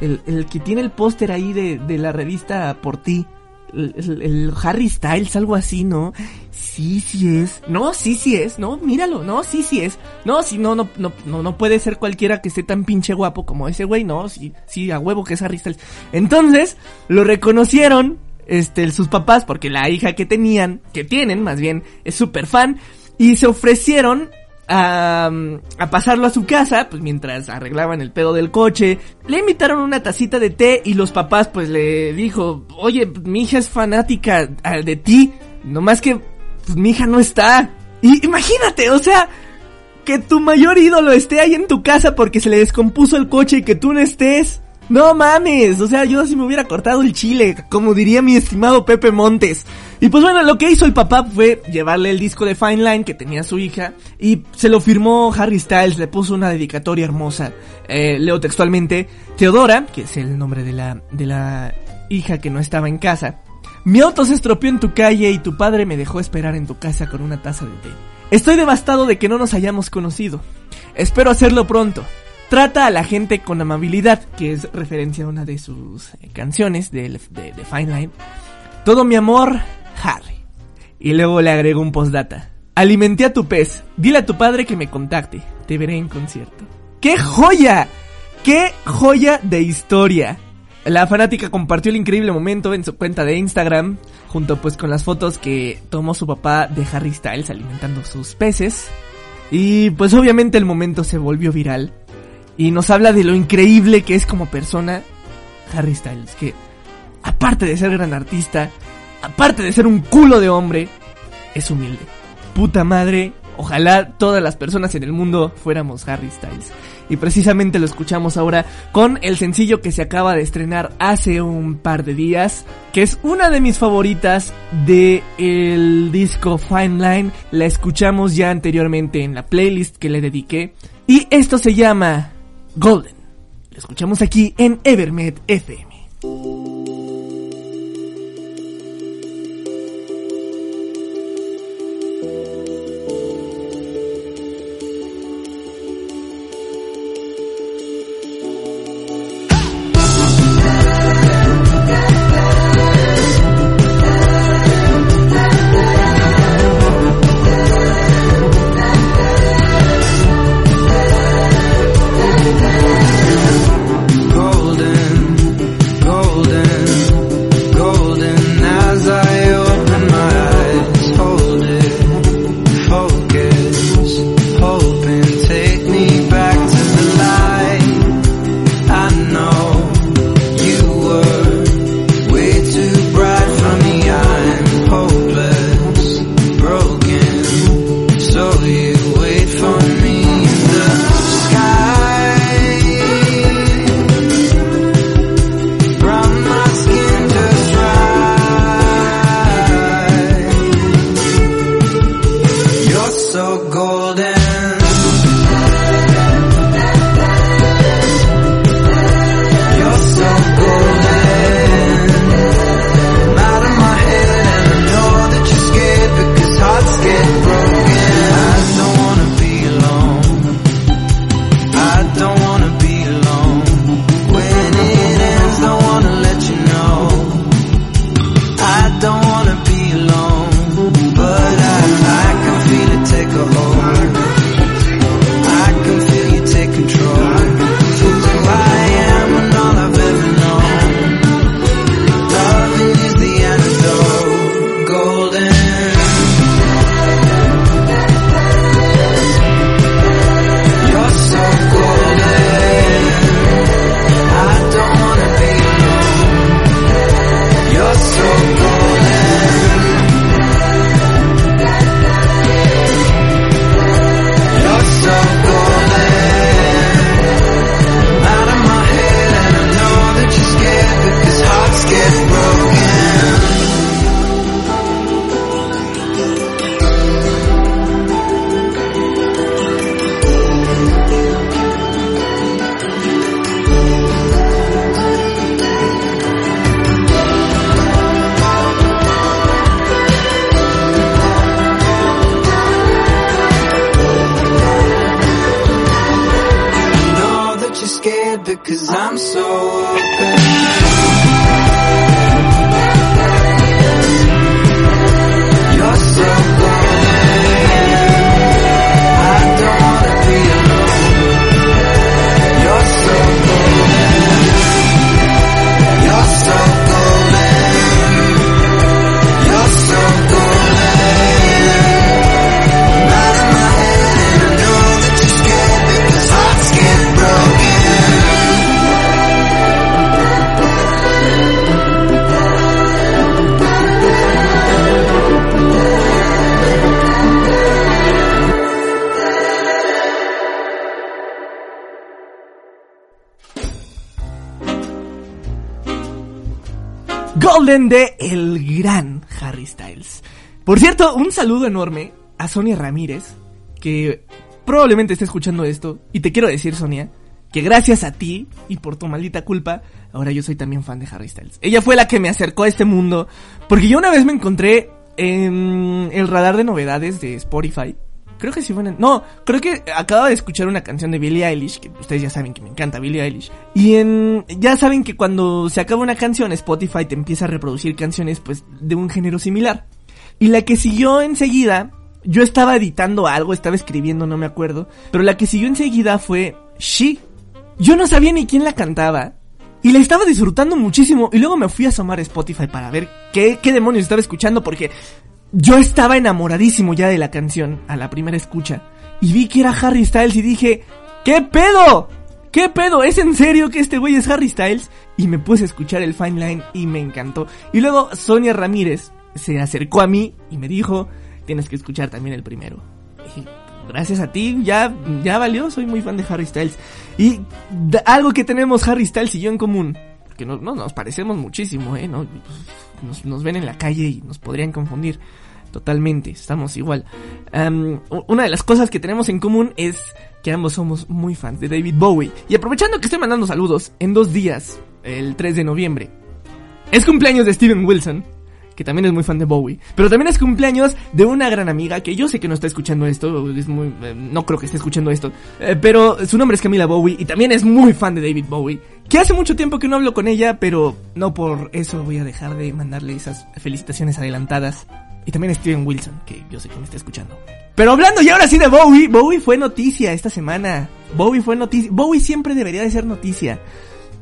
El, el que tiene el póster ahí de, de la revista Por Ti. El, Harry Styles, algo así, ¿no? Sí, sí es. No, sí, sí es. No, míralo. No, sí, sí es. No, sí, no, no, no, no, no puede ser cualquiera que esté tan pinche guapo como ese güey. No, sí, sí, a huevo que es Harry Styles. Entonces, lo reconocieron, este, sus papás, porque la hija que tenían, que tienen más bien, es súper fan, y se ofrecieron a, a pasarlo a su casa, pues mientras arreglaban el pedo del coche. Le invitaron una tacita de té y los papás pues le dijo, oye, mi hija es fanática ah, de ti, nomás que pues, mi hija no está. Y imagínate, o sea, que tu mayor ídolo esté ahí en tu casa porque se le descompuso el coche y que tú no estés. No mames, o sea, yo si me hubiera cortado el chile, como diría mi estimado Pepe Montes. Y pues bueno, lo que hizo el papá fue llevarle el disco de Fine Line que tenía su hija y se lo firmó Harry Styles, le puso una dedicatoria hermosa. Eh, leo textualmente, Teodora, que es el nombre de la, de la hija que no estaba en casa. Mi auto se estropeó en tu calle y tu padre me dejó esperar en tu casa con una taza de té. Estoy devastado de que no nos hayamos conocido. Espero hacerlo pronto. Trata a la gente con amabilidad, que es referencia a una de sus eh, canciones de, de, de Fine Line. Todo mi amor, Harry. Y luego le agregó un postdata. Alimenté a tu pez. Dile a tu padre que me contacte. Te veré en concierto. ¡Qué joya! ¡Qué joya de historia! La fanática compartió el increíble momento en su cuenta de Instagram, junto pues con las fotos que tomó su papá de Harry Styles alimentando sus peces. Y pues obviamente el momento se volvió viral. Y nos habla de lo increíble que es como persona Harry Styles, que aparte de ser gran artista, aparte de ser un culo de hombre, es humilde. Puta madre, Ojalá todas las personas en el mundo fuéramos Harry Styles. Y precisamente lo escuchamos ahora con el sencillo que se acaba de estrenar hace un par de días, que es una de mis favoritas de el disco Fine Line. La escuchamos ya anteriormente en la playlist que le dediqué. Y esto se llama Golden. Lo escuchamos aquí en Evermed FM. Un saludo enorme a Sonia Ramírez, que probablemente esté escuchando esto. Y te quiero decir, Sonia, que gracias a ti y por tu maldita culpa, ahora yo soy también fan de Harry Styles. Ella fue la que me acercó a este mundo, porque yo una vez me encontré en el radar de novedades de Spotify. Creo que sí fue No, creo que acababa de escuchar una canción de Billie Eilish, que ustedes ya saben que me encanta Billie Eilish. Y en... Ya saben que cuando se acaba una canción, Spotify te empieza a reproducir canciones, pues, de un género similar. Y la que siguió enseguida, yo estaba editando algo, estaba escribiendo, no me acuerdo. Pero la que siguió enseguida fue She. Yo no sabía ni quién la cantaba. Y la estaba disfrutando muchísimo. Y luego me fui a asomar a Spotify para ver qué, qué demonios estaba escuchando. Porque yo estaba enamoradísimo ya de la canción a la primera escucha. Y vi que era Harry Styles y dije, ¿qué pedo? ¿Qué pedo? ¿Es en serio que este güey es Harry Styles? Y me puse a escuchar el Fine Line y me encantó. Y luego Sonia Ramírez se acercó a mí y me dijo, tienes que escuchar también el primero. Gracias a ti ya, ya valió, soy muy fan de Harry Styles. Y algo que tenemos Harry Styles y yo en común, que no, no nos parecemos muchísimo, ¿eh? ¿no? Nos, ven en la calle y nos podrían confundir. Totalmente, estamos igual. Una de las cosas que tenemos en común es que ambos somos muy fans de David Bowie. Y aprovechando que estoy mandando saludos, en dos días, el 3 de noviembre, es cumpleaños de Steven Wilson, que también es muy fan de Bowie. Pero también es cumpleaños de una gran amiga que yo sé que no está escuchando esto, es muy, eh, no creo que esté escuchando esto, eh, pero su nombre es Camila Bowie y también es muy fan de David Bowie. Que hace mucho tiempo que no hablo con ella, pero no por eso voy a dejar de mandarle esas felicitaciones adelantadas. Y también Steven Wilson, que yo sé que me está escuchando. Pero hablando y ahora sí de Bowie, Bowie fue noticia esta semana. Bowie fue noticia. Bowie siempre debería de ser noticia.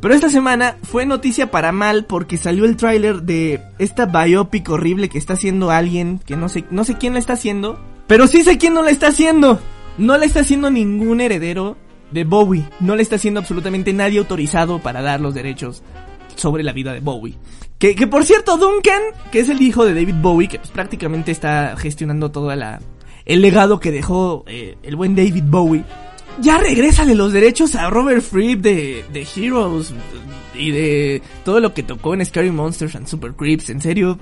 Pero esta semana fue noticia para mal porque salió el tráiler de esta biopic horrible que está haciendo alguien que no sé, no sé quién la está haciendo, pero sí sé quién no la está haciendo. No la está haciendo ningún heredero de Bowie. No la está haciendo absolutamente nadie autorizado para dar los derechos sobre la vida de Bowie. Que, que por cierto, Duncan, que es el hijo de David Bowie, que pues prácticamente está gestionando todo el legado que dejó eh, el buen David Bowie, ya regrésale los derechos a Robert Fripp de, de Heroes y de todo lo que tocó en Scary Monsters and Super Creeps, en serio.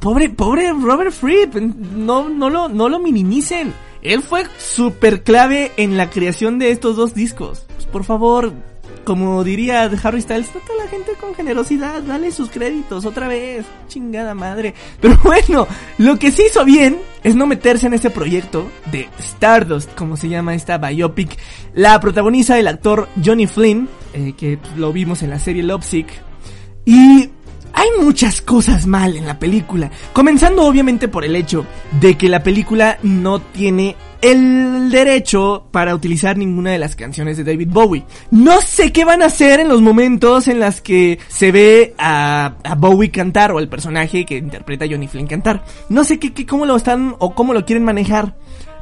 Pobre, pobre Robert Fripp, no, no lo, no lo minimicen. Él fue súper clave en la creación de estos dos discos. Pues por favor, como diría Harry Styles, trata a la gente con generosidad, dale sus créditos otra vez, chingada madre. Pero bueno, lo que sí hizo bien es no meterse en este proyecto de Stardust, como se llama esta biopic. La protagoniza el actor Johnny Flynn, eh, que lo vimos en la serie Lovesick. Y hay muchas cosas mal en la película, comenzando obviamente por el hecho de que la película no tiene el derecho para utilizar ninguna de las canciones de David Bowie. No sé qué van a hacer en los momentos en las que se ve a, Bowie cantar o al personaje que interpreta a Johnny Flynn cantar. No sé qué, qué, cómo lo están o cómo lo quieren manejar.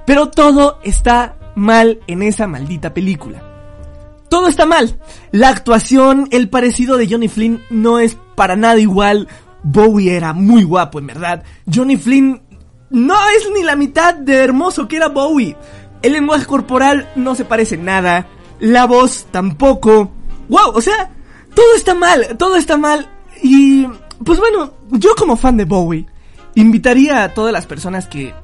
Pero todo está mal en esa maldita película. Todo está mal. La actuación, el parecido de Johnny Flynn no es para nada igual. Bowie era muy guapo, en verdad. Johnny Flynn no es ni la mitad de hermoso que era Bowie. El lenguaje corporal no se parece nada. La voz tampoco. Wow, o sea, todo está mal, todo está mal. Y, pues bueno, yo como fan de Bowie, invitaría a todas las personas que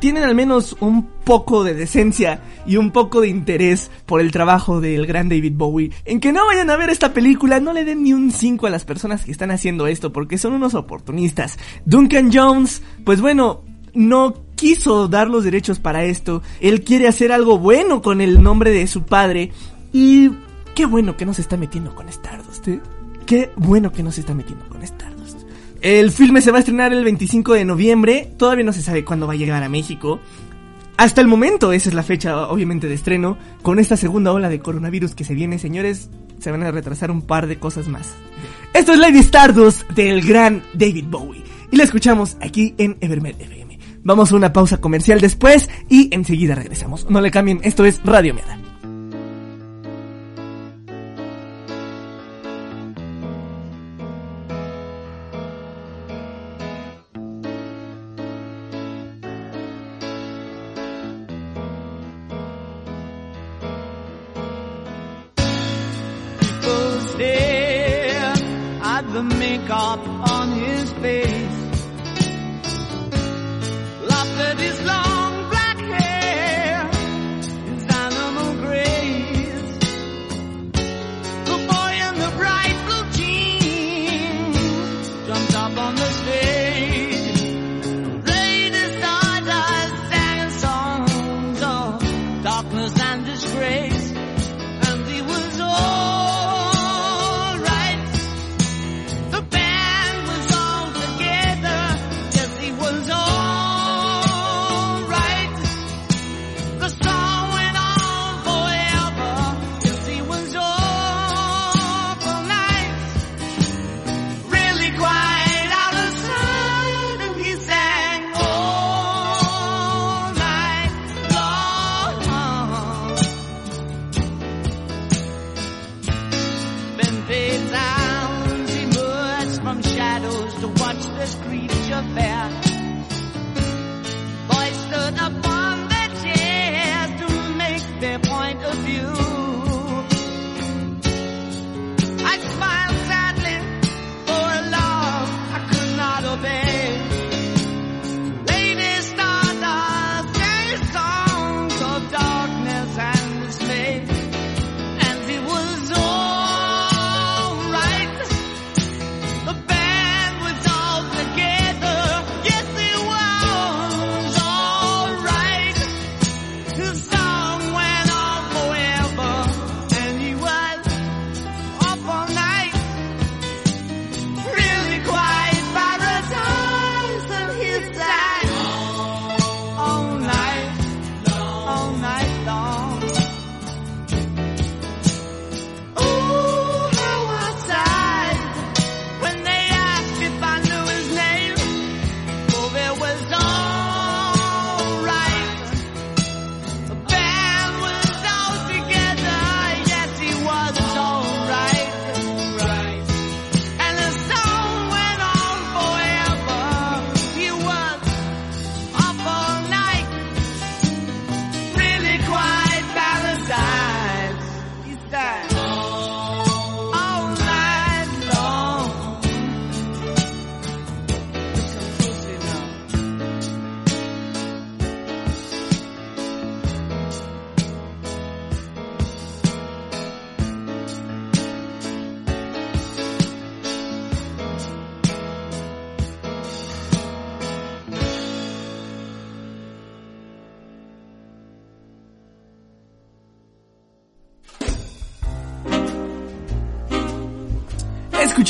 tienen al menos un poco de decencia y un poco de interés por el trabajo del gran David Bowie, en que no vayan a ver esta película, no le den ni un 5 a las personas que están haciendo esto, porque son unos oportunistas. Duncan Jones, pues bueno, no quiso dar los derechos para esto, él quiere hacer algo bueno con el nombre de su padre, y qué bueno que no se está metiendo con Stardust, ¿eh? Qué bueno que no se está metiendo. El filme se va a estrenar el 25 de noviembre. Todavía no se sabe cuándo va a llegar a México. Hasta el momento, esa es la fecha, obviamente, de estreno. Con esta segunda ola de coronavirus que se viene, señores, se van a retrasar un par de cosas más. Esto es Lady Stardust del gran David Bowie. Y la escuchamos aquí en Evermed FM. Vamos a una pausa comercial después y enseguida regresamos. No le cambien, esto es Radio Meada.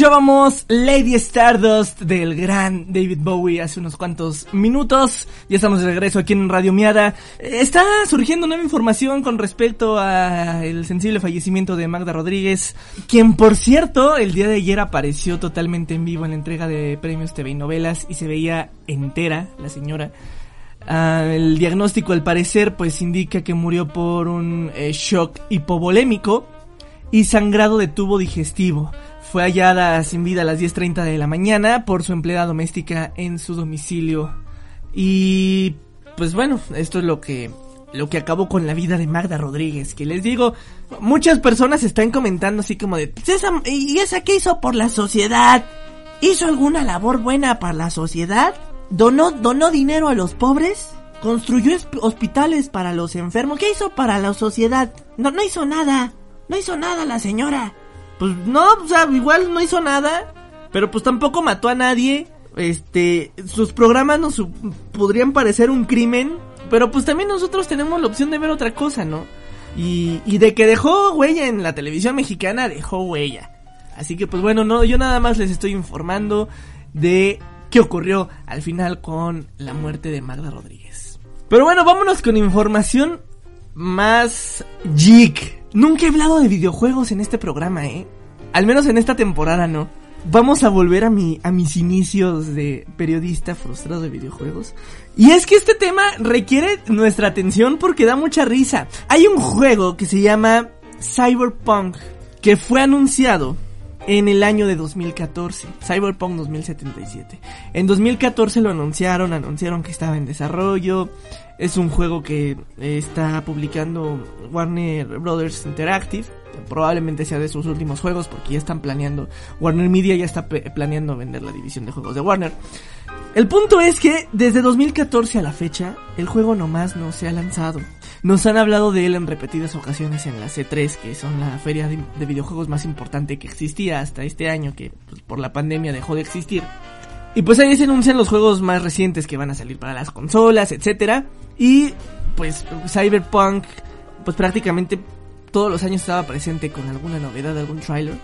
Escuchábamos Lady Stardust del gran David Bowie hace unos cuantos minutos. Ya estamos de regreso aquí en Radio Miada. Está surgiendo nueva información con respecto a el sensible fallecimiento de Magda Rodríguez, quien por cierto el día de ayer apareció totalmente en vivo en la entrega de premios TV y novelas y se veía entera la señora. Ah, el diagnóstico al parecer pues indica que murió por un eh, shock hipovolémico y sangrado de tubo digestivo. Fue hallada sin vida a las 10.30 de la mañana por su empleada doméstica en su domicilio. Y pues bueno, esto es lo que lo que acabó con la vida de Magda Rodríguez, que les digo, muchas personas están comentando así como de, "Esa- ¿y esa qué hizo por la sociedad? ¿Hizo alguna labor buena para la sociedad? ¿Donó, donó dinero a los pobres? ¿Construyó hospitales para los enfermos? ¿Qué hizo para la sociedad? No, no hizo nada. No hizo nada la señora. Pues no, o sea, igual no hizo nada. Pero pues tampoco mató a nadie. Este, sus programas nos podrían parecer un crimen. Pero pues también nosotros tenemos la opción de ver otra cosa, ¿no? Y, y de que dejó huella en la televisión mexicana, dejó huella. Así que pues bueno, no, yo nada más les estoy informando de qué ocurrió al final con la muerte de Magda Rodríguez. Pero bueno, vámonos con información más geek. Nunca he hablado de videojuegos en este programa, ¿eh? Al menos en esta temporada no. Vamos a volver a, a mis inicios de periodista frustrado de videojuegos. Y es que este tema requiere nuestra atención porque da mucha risa. Hay un juego que se llama Cyberpunk que fue anunciado en el año de 2014, Cyberpunk 2077. En 2014 lo anunciaron, anunciaron que estaba en desarrollo. Es un juego que eh, está publicando Warner Brothers Interactive. Probablemente sea de sus últimos juegos porque ya están planeando, Warner Media ya está planeando vender la división de juegos de Warner. El punto es que desde 2014 a la fecha, el juego nomás no se ha lanzado. Nos han hablado de él en repetidas ocasiones en la C3, que son la feria de, de videojuegos más importante que existía hasta este año, que pues, por la pandemia dejó de existir. Y pues ahí se anuncian los juegos más recientes que van a salir para las consolas, etcétera. Y pues Cyberpunk, pues prácticamente todos los años estaba presente con alguna novedad, algún trailer.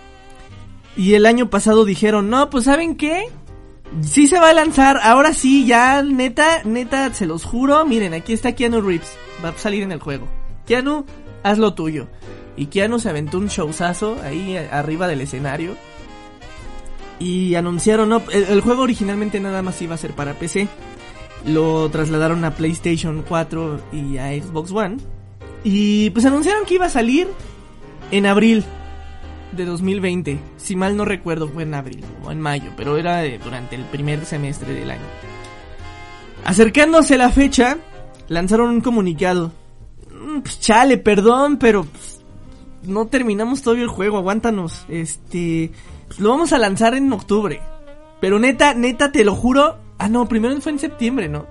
Y el año pasado dijeron, no, pues ¿saben qué? Sí se va a lanzar, ahora sí, ya, neta, neta, se los juro. Miren, aquí está Keanu Reeves, va a salir en el juego. Keanu, haz lo tuyo. Y Keanu se aventó un showzazo ahí a- arriba del escenario. Y anunciaron, no, el, juego originalmente nada más iba a ser para PC. Lo trasladaron a PlayStation 4 y a Xbox One. Y pues anunciaron que iba a salir en abril de 2020. Si mal no recuerdo, fue en abril o en mayo, pero era eh, durante el primer semestre del año. Acercándose la fecha, lanzaron un comunicado. Mm, Pues chale, perdón, pero pues, no terminamos todavía el juego, aguántanos. Este, lo vamos a lanzar en octubre. Pero neta, neta, te lo juro. Ah, no, primero fue en septiembre, ¿no?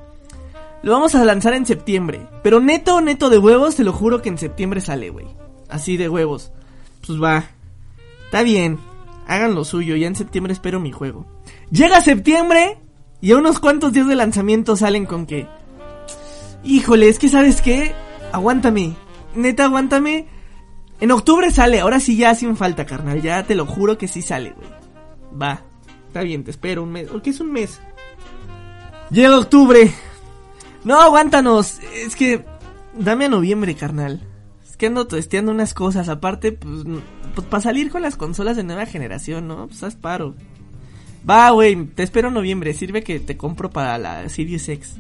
Lo vamos a lanzar en septiembre. Pero neto, neto de huevos, te lo juro que en septiembre sale, güey. Así de huevos. Pues va. Está bien. Hagan lo suyo. Ya en septiembre espero mi juego. Llega septiembre. Y a unos cuantos días de lanzamiento salen con que. Híjole, es que sabes qué. Aguántame. Neta, aguántame. En octubre sale. Ahora sí ya sin falta, carnal. Ya te lo juro que sí sale, güey. Va. Está bien, te espero un mes. ¿O qué es un mes? Llega octubre. No, aguántanos. Es que. Dame a noviembre, carnal. Es que ando testeando unas cosas. Aparte, pues. Pues para salir con las consolas de nueva generación, ¿no? Pues haz paro. Va, güey. Te espero en noviembre. Sirve que te compro para la Series X.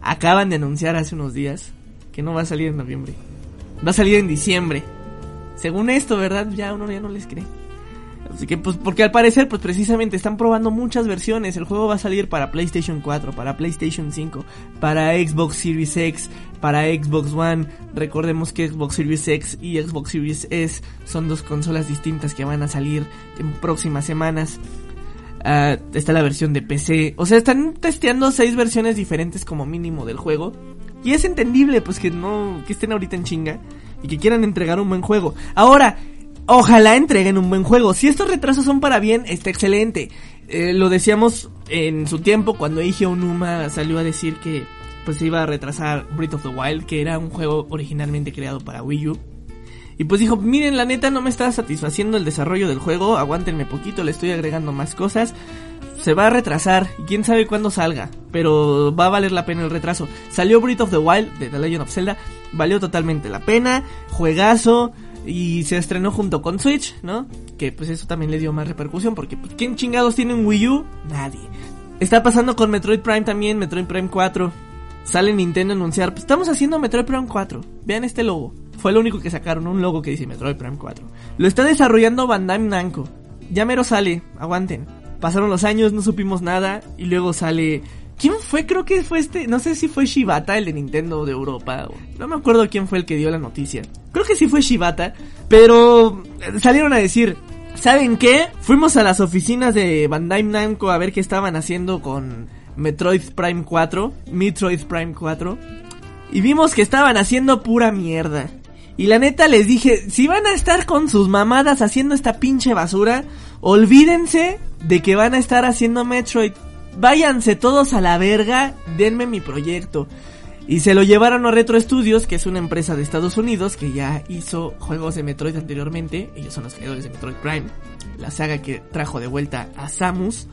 Acaban de anunciar hace unos días que no va a salir en noviembre. Va a salir en diciembre. Según esto, ¿verdad? Ya uno ya no les cree. Así que, pues, porque al parecer, pues precisamente están probando muchas versiones. El juego va a salir para PlayStation 4, para PlayStation 5, para Xbox Series X, para Xbox One. Recordemos que Xbox Series X y Xbox Series S son dos consolas distintas que van a salir en próximas semanas. Ah, está la versión de PC. O sea, están testeando seis versiones diferentes como mínimo del juego. Y es entendible, pues que no, que estén ahorita en chinga y que quieran entregar un buen juego. Ahora, ojalá entreguen un buen juego. Si estos retrasos son para bien, está excelente. Eh, lo decíamos en su tiempo cuando Eiji Onuma salió a decir que pues se iba a retrasar Breath of the Wild, que era un juego originalmente creado para Wii U. Y pues dijo, miren, la neta no me está satisfaciendo el desarrollo del juego, aguántenme poquito, le estoy agregando más cosas. Se va a retrasar, y quién sabe cuándo salga, pero va a valer la pena el retraso. Salió Breath of the Wild de The Legend of Zelda, valió totalmente la pena, juegazo, y se estrenó junto con Switch, ¿no? Que pues eso también le dio más repercusión, porque pues, ¿quién chingados tiene un Wii U? Nadie. Está pasando con Metroid Prime también, Metroid Prime 4. Sale Nintendo a anunciar, pues estamos haciendo Metroid Prime 4. Vean este logo. Fue lo único que sacaron, un logo que dice Metroid Prime 4. Lo está desarrollando Bandai Namco. Ya mero sale, aguanten. Pasaron los años, no supimos nada y luego sale ¿Quién fue? Creo que fue este, no sé si fue Shibata, el de Nintendo de Europa. no me acuerdo quién fue el que dio la noticia. Creo que sí fue Shibata, pero eh, salieron a decir, ¿saben qué? Fuimos a las oficinas de Bandai Namco a ver qué estaban haciendo con Metroid Prime 4, Metroid Prime 4, y vimos que estaban haciendo pura mierda. Y la neta les dije, si van a estar con sus mamadas haciendo esta pinche basura, olvídense de que van a estar haciendo Metroid. Váyanse todos a la verga, denme mi proyecto. Y se lo llevaron a Retro Studios, que es una empresa de Estados Unidos que ya hizo juegos de Metroid anteriormente. Ellos son los creadores de Metroid Prime, la saga que trajo de vuelta a Samus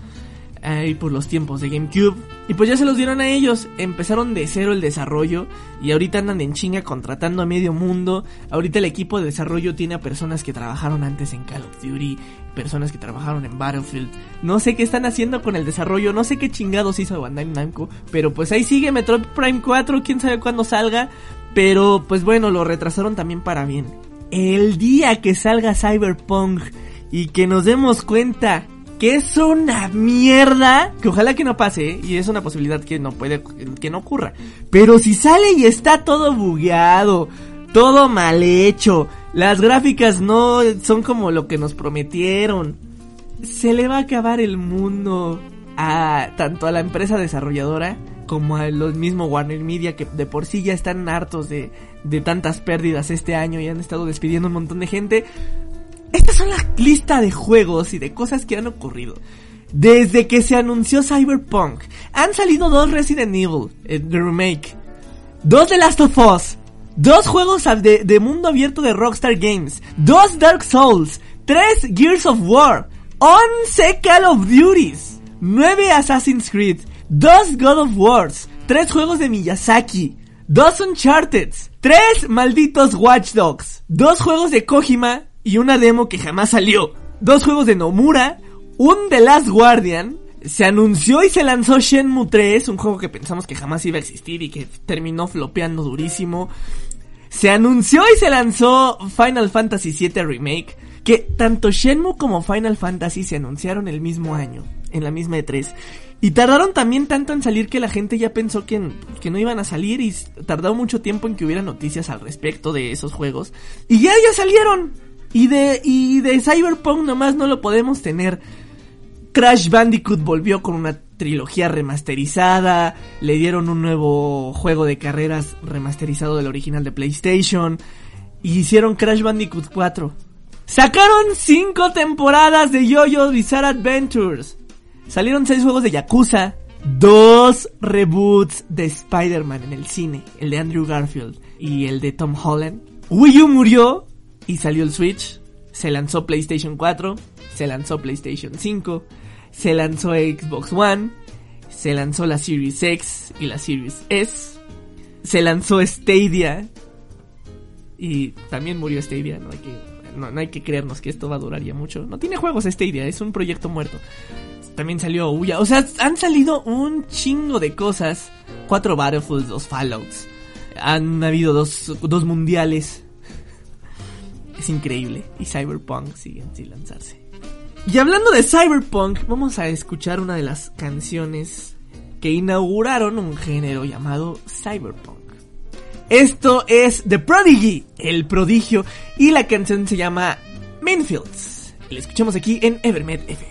ahí por los tiempos de GameCube. Y pues ya se los dieron a ellos. Empezaron de cero el desarrollo y ahorita andan en chinga contratando a medio mundo. Ahorita el equipo de desarrollo tiene a personas que trabajaron antes en Call of Duty, personas que trabajaron en Battlefield. No sé qué están haciendo con el desarrollo, no sé qué chingados hizo Bandai Namco, pero pues ahí sigue Metroid Prime 4, quién sabe cuándo salga, pero pues bueno, lo retrasaron también para bien. El día que salga Cyberpunk y que nos demos cuenta que es una mierda, que ojalá que no pase, ¿eh? y es una posibilidad que no puede, que no ocurra. Pero si sale y está todo bugueado, todo mal hecho, las gráficas no son como lo que nos prometieron, se le va a acabar el mundo a tanto a la empresa desarrolladora como a los mismos Warner Media que de por sí ya están hartos de, de tantas pérdidas este año y han estado despidiendo un montón de gente. Estas son la lista de juegos y de cosas que han ocurrido. Desde que se anunció Cyberpunk, han salido dos Resident Evil, eh, de remake, dos The Last of Us, dos juegos de, mundo abierto de Rockstar Games, dos Dark Souls, tres Gears of War, 11 Call of Duties, 9 Assassin's Creed, dos God of Wars, tres juegos de Miyazaki, dos Uncharted, tres malditos Watch Dogs, dos juegos de Kojima y una demo que jamás salió, dos juegos de Nomura, un The Last Guardian, se anunció y se lanzó Shenmue 3, un juego que pensamos que jamás iba a existir y que terminó flopeando durísimo. Se anunció y se lanzó Final Fantasy VII Remake, que tanto Shenmue como Final Fantasy se anunciaron el mismo año, en la misma E3. Y tardaron también tanto en salir que la gente ya pensó que, que no iban a salir y tardó mucho tiempo en que hubiera noticias al respecto de esos juegos. Y ya, ya salieron. Y de, y de Cyberpunk nomás no lo podemos tener. Crash Bandicoot volvió con una trilogía remasterizada, le dieron un nuevo juego de carreras remasterizado del original de PlayStation, y hicieron Crash Bandicoot 4. Sacaron 5 temporadas de Yo-Yo Bizarre Adventures. Salieron 6 juegos de Yakuza, dos reboots de Spider-Man en el cine, el de Andrew Garfield y el de Tom Holland. Wii U murió y salió el Switch. Se lanzó PlayStation 4, se lanzó PlayStation 5, se lanzó Xbox One, se lanzó la Series X y la Series S, se lanzó Stadia y también murió Stadia, no hay que, no, hay que creernos que esto va a durar ya mucho. No tiene juegos Stadia, es un proyecto muerto. También salió Ouya, o sea, han salido un chingo de cosas. Cuatro Battlefields, dos Fallouts. Han habido dos, dos mundiales. Es increíble. Y Cyberpunk siguen sin lanzarse. Y hablando de Cyberpunk, vamos a escuchar una de las canciones que inauguraron un género llamado Cyberpunk. Esto es The Prodigy, el prodigio, y la canción se llama Mainfields. La escuchamos aquí en Evermed FM.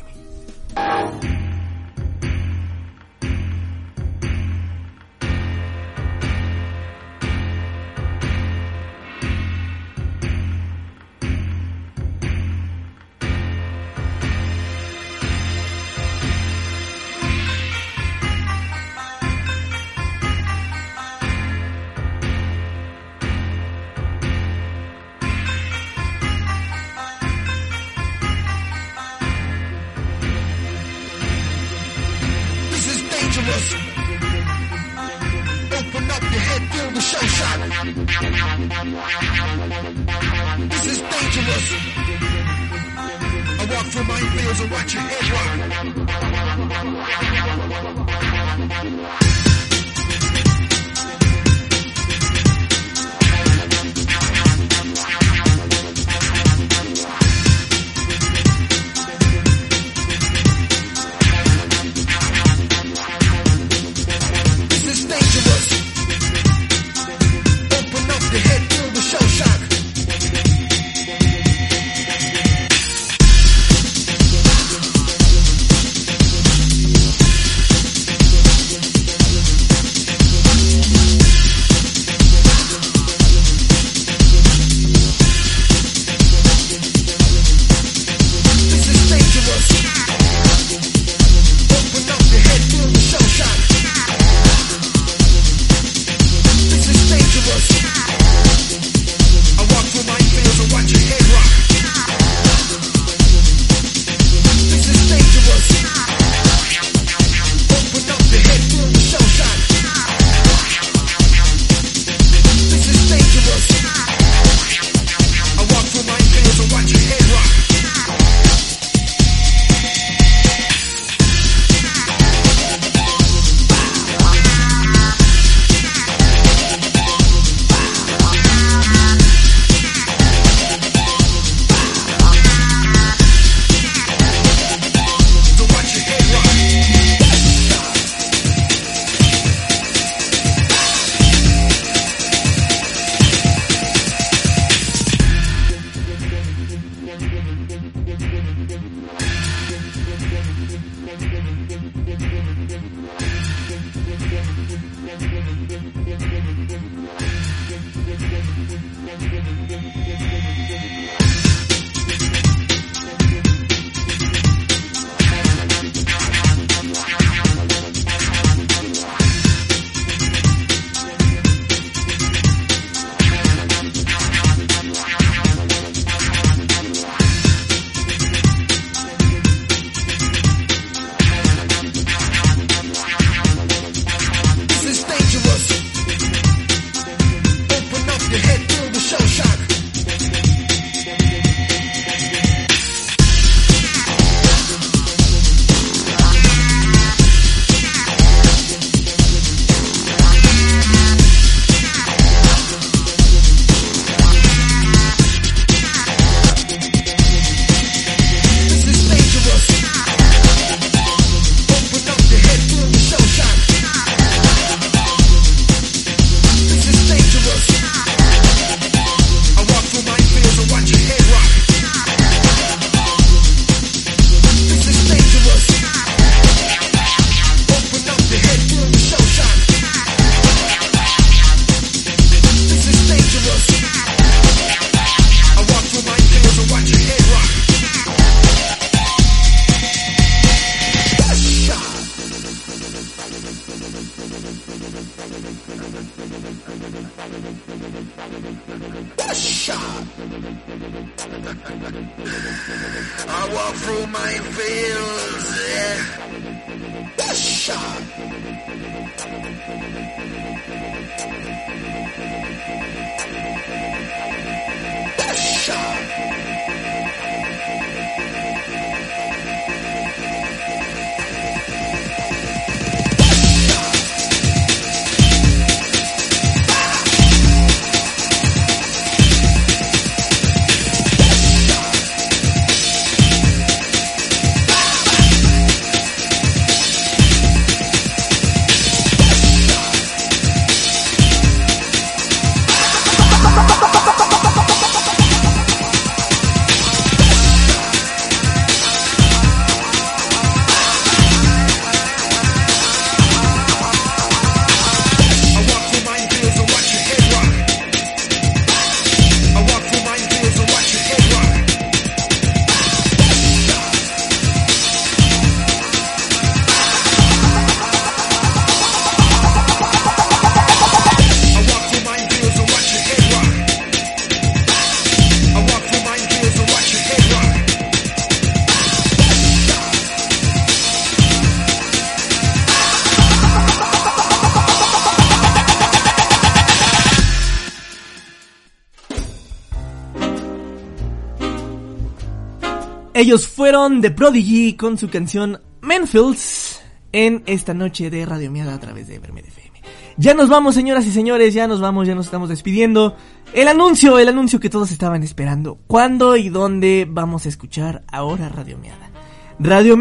Fueron The Prodigy con su canción Menfields en esta noche de Radio Miada a través de Vermed FM. Ya nos vamos, señoras y señores, ya nos vamos, ya nos estamos despidiendo. El anuncio, el anuncio que todos estaban esperando. ¿Cuándo y dónde vamos a escuchar ahora Radio Miada? Radio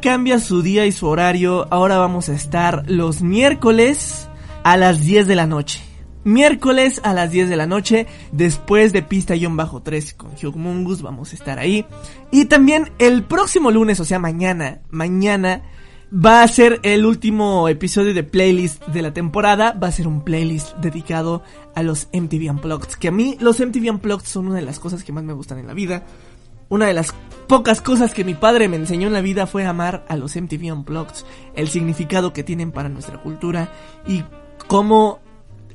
cambia su día y su horario. Ahora vamos a estar los miércoles a las 10 de la noche. Miércoles a las 10 de la noche, después de pista-3 con Hugh Mungus, vamos a estar ahí. Y también el próximo lunes, o sea, mañana, mañana va a ser el último episodio de playlist de la temporada. Va a ser un playlist dedicado a los MTV Unplugged. Que a mí los MTV Unplugged son una de las cosas que más me gustan en la vida. Una de las pocas cosas que mi padre me enseñó en la vida fue amar a los MTV Unplugged, el significado que tienen para nuestra cultura y cómo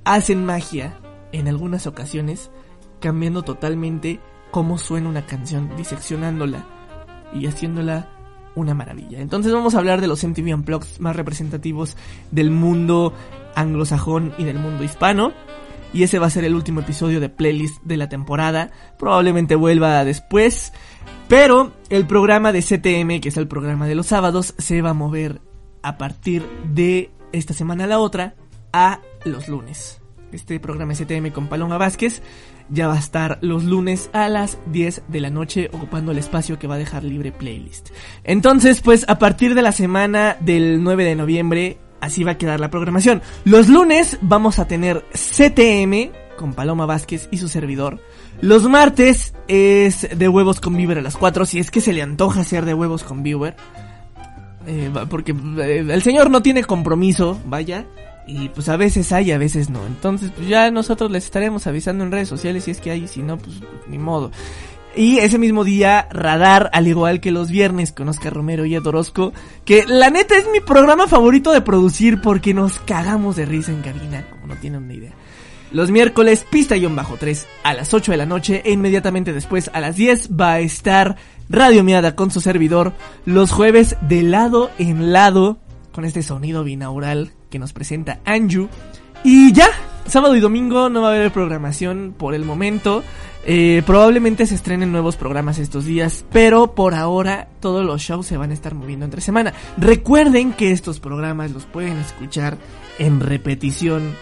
hacen magia en algunas ocasiones, cambiando totalmente cómo suena una canción, diseccionándola y haciéndola una maravilla. Entonces vamos a hablar de los MTV Unplugged más representativos del mundo anglosajón y del mundo hispano. Y ese va a ser el último episodio de playlist de la temporada. Probablemente vuelva después. Pero el programa de CTM, que es el programa de los sábados, se va a mover a partir de esta semana a la otra a los lunes. Este programa CTM con Paloma Vázquez ya va a estar los lunes a las 10 de la noche ocupando el espacio que va a dejar libre playlist. Entonces, pues a partir de la semana del 9 de noviembre, así va a quedar la programación. Los lunes vamos a tener CTM con Paloma Vázquez y su servidor. Los martes es de huevos con Viewer a las 4, si es que se le antoja hacer de huevos con Viewer. Eh, porque eh, el señor no tiene compromiso, vaya. Y pues a veces hay, a veces no. Entonces, pues ya nosotros les estaremos avisando en redes sociales si es que hay, si no, pues ni modo. Y ese mismo día, Radar, al igual que los viernes con Oscar Romero y Ed Orozco, que la neta es mi programa favorito de producir porque nos cagamos de risa en cabina, como no tienen una idea. Los miércoles, pista-3 a las 8 de la noche e inmediatamente después a las 10 va a estar Radio Miada con su servidor. Los jueves de lado en lado con este sonido binaural que nos presenta Anju. Y ya, sábado y domingo no va a haber programación por el momento. Eh, probablemente se estrenen nuevos programas estos días, pero por ahora todos los shows se van a estar moviendo entre semana. Recuerden que estos programas los pueden escuchar en repetición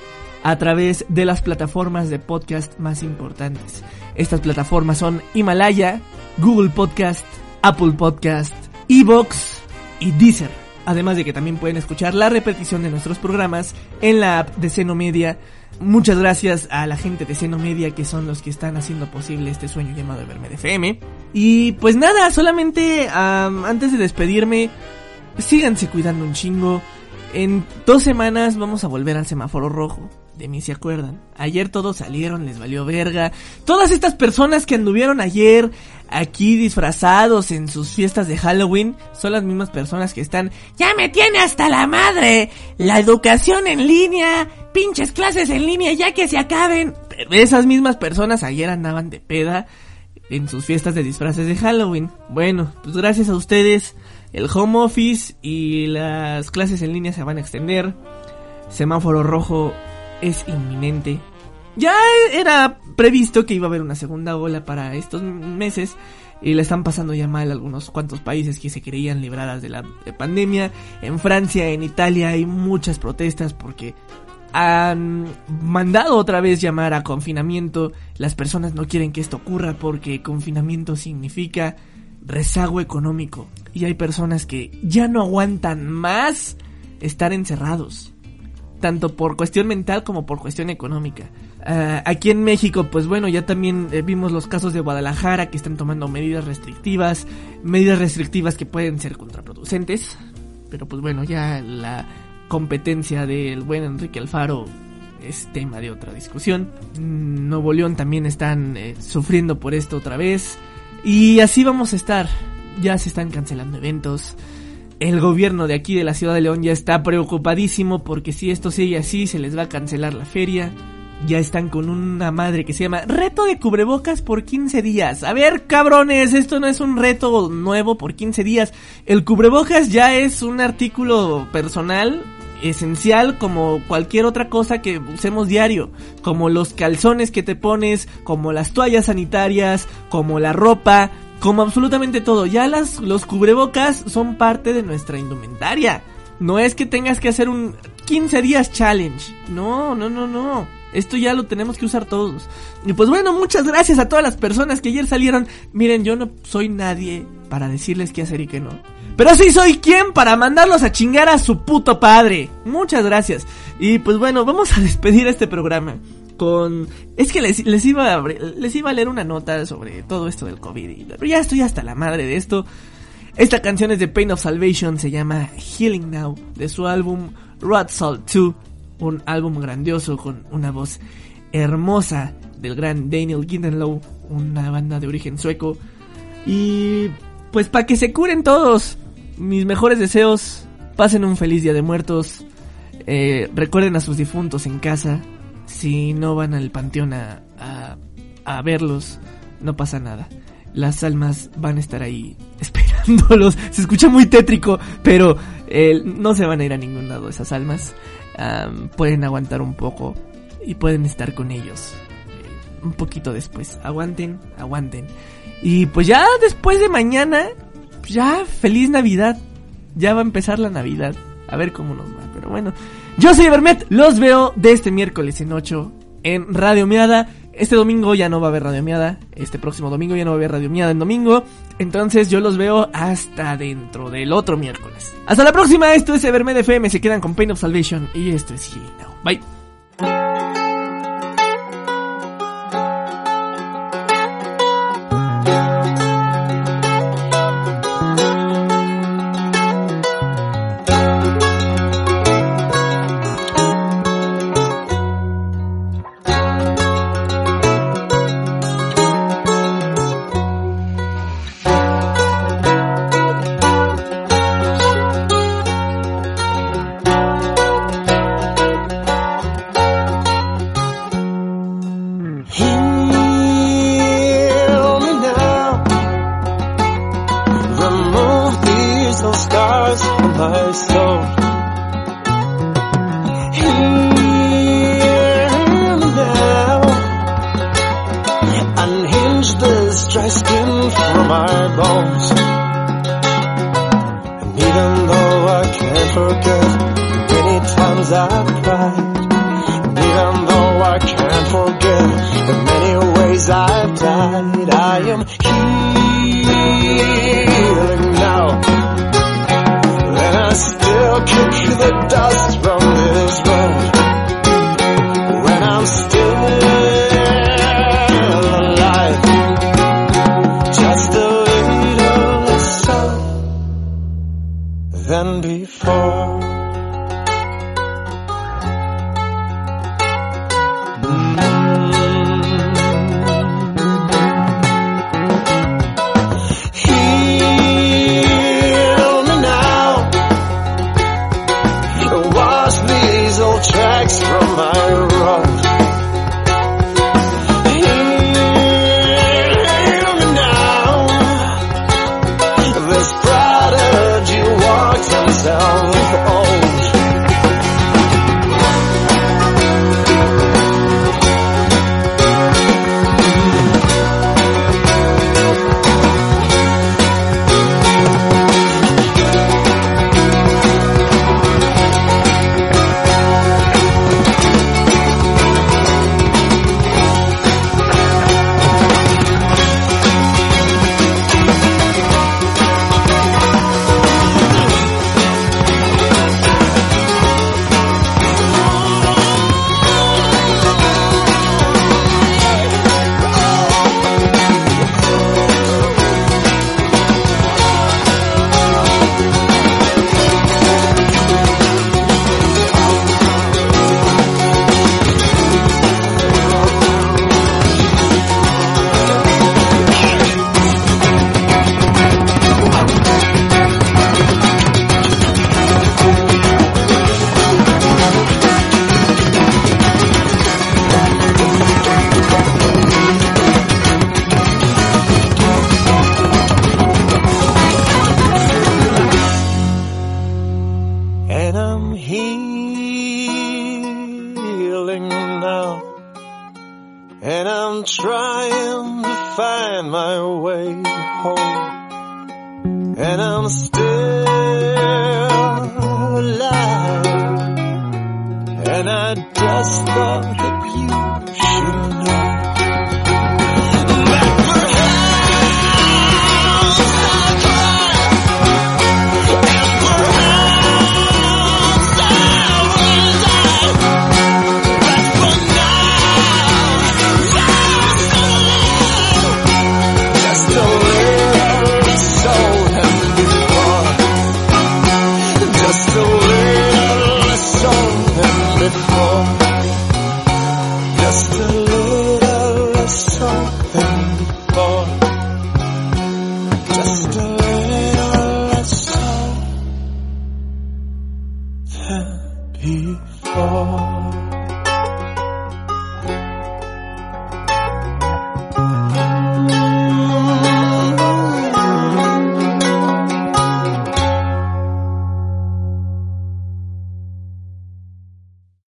a través de las plataformas de podcast más importantes. Estas plataformas son Himalaya, Google Podcast, Apple Podcast, Evox y Deezer. Además de que también pueden escuchar la repetición de nuestros programas en la app de Seno Media. Muchas gracias a la gente de Seno Media que son los que están haciendo posible este sueño llamado Vermed FM. Y pues nada, solamente am, antes de despedirme, síganse cuidando un chingo. En dos semanas vamos a volver al semáforo rojo. De mí se acuerdan. Ayer todos salieron, les valió verga. Todas estas personas que anduvieron ayer aquí disfrazados en sus fiestas de Halloween son las mismas personas que están. Ya me tiene hasta la madre. La educación en línea. Pinches clases en línea ya que se acaben. Pero esas mismas personas ayer andaban de peda en sus fiestas de disfraces de Halloween. Bueno, pues gracias a ustedes, el home office y las clases en línea se van a extender. Semáforo rojo es inminente. Ya era previsto que iba a haber una segunda ola para estos meses y le están pasando ya mal algunos cuantos países que se creían libradas de la pandemia. En Francia, en Italia hay muchas protestas porque han mandado otra vez llamar a confinamiento. Las personas no quieren que esto ocurra porque confinamiento significa rezago económico. Y hay personas que ya no aguantan más estar encerrados. Tanto por cuestión mental como por cuestión económica. Ah, aquí en México, pues bueno, ya también eh, vimos los casos de Guadalajara que están tomando medidas restrictivas. Medidas restrictivas que pueden ser contraproducentes. Pero pues bueno, ya la competencia del buen Enrique Alfaro es tema de otra discusión. Mm, Nuevo León también están eh, sufriendo por esto otra vez. Y así vamos a estar. Ya se están cancelando eventos. El gobierno de aquí de la ciudad de León ya está preocupadísimo porque si esto sigue así se les va a cancelar la feria. Ya están con una madre que se llama reto de cubrebocas por 15 días. A ver, cabrones, esto no es un reto nuevo por 15 días. El cubrebocas ya es un artículo personal esencial como cualquier otra cosa que usemos diario, como los calzones que te pones, como las toallas sanitarias, como la ropa, Como absolutamente todo, ya las, los cubrebocas son parte de nuestra indumentaria. No es que tengas que hacer un 15 días challenge. No, no, no, no. Esto ya lo tenemos que usar todos. Y pues bueno, muchas gracias a todas las personas que ayer salieron. Miren, yo no soy nadie para decirles qué hacer y qué no. Pero sí soy quien para mandarlos a chingar a su puto padre. Muchas gracias. Y pues bueno, vamos a despedir este programa con... Es que les, iba, a, les iba a leer una nota sobre todo esto del COVID. Pero ya estoy hasta la madre de esto. Esta canción es de Pain of Salvation, se llama Healing Now, de su álbum Rod Salt 2, un álbum grandioso con una voz hermosa del gran Daniel Gindenlow, una banda de origen sueco. Y pues para que se curen todos, mis mejores deseos, pasen un feliz día de muertos, eh, recuerden a sus difuntos en casa, si no van al panteón a, a, a verlos, no pasa nada. Las almas van a estar ahí esperándolos. Se escucha muy tétrico, pero eh, no se van a ir a ningún lado esas almas. Pueden aguantar un poco y pueden estar con ellos eh, un poquito después. Aguanten, aguanten. Y pues ya después de mañana, ya feliz Navidad. Ya va a empezar la Navidad. A ver cómo nos va. Pero bueno, yo soy Bermet. Los veo de este miércoles en 8 en Radio Miada. Este domingo ya no va a haber Radio Miada. Este próximo domingo ya no va a haber Radio Miada en domingo. Entonces yo los veo hasta dentro del otro miércoles. Hasta la próxima. Esto es Evermed FM. Se quedan con Pain of Salvation. Y esto es Healing Now. Bye.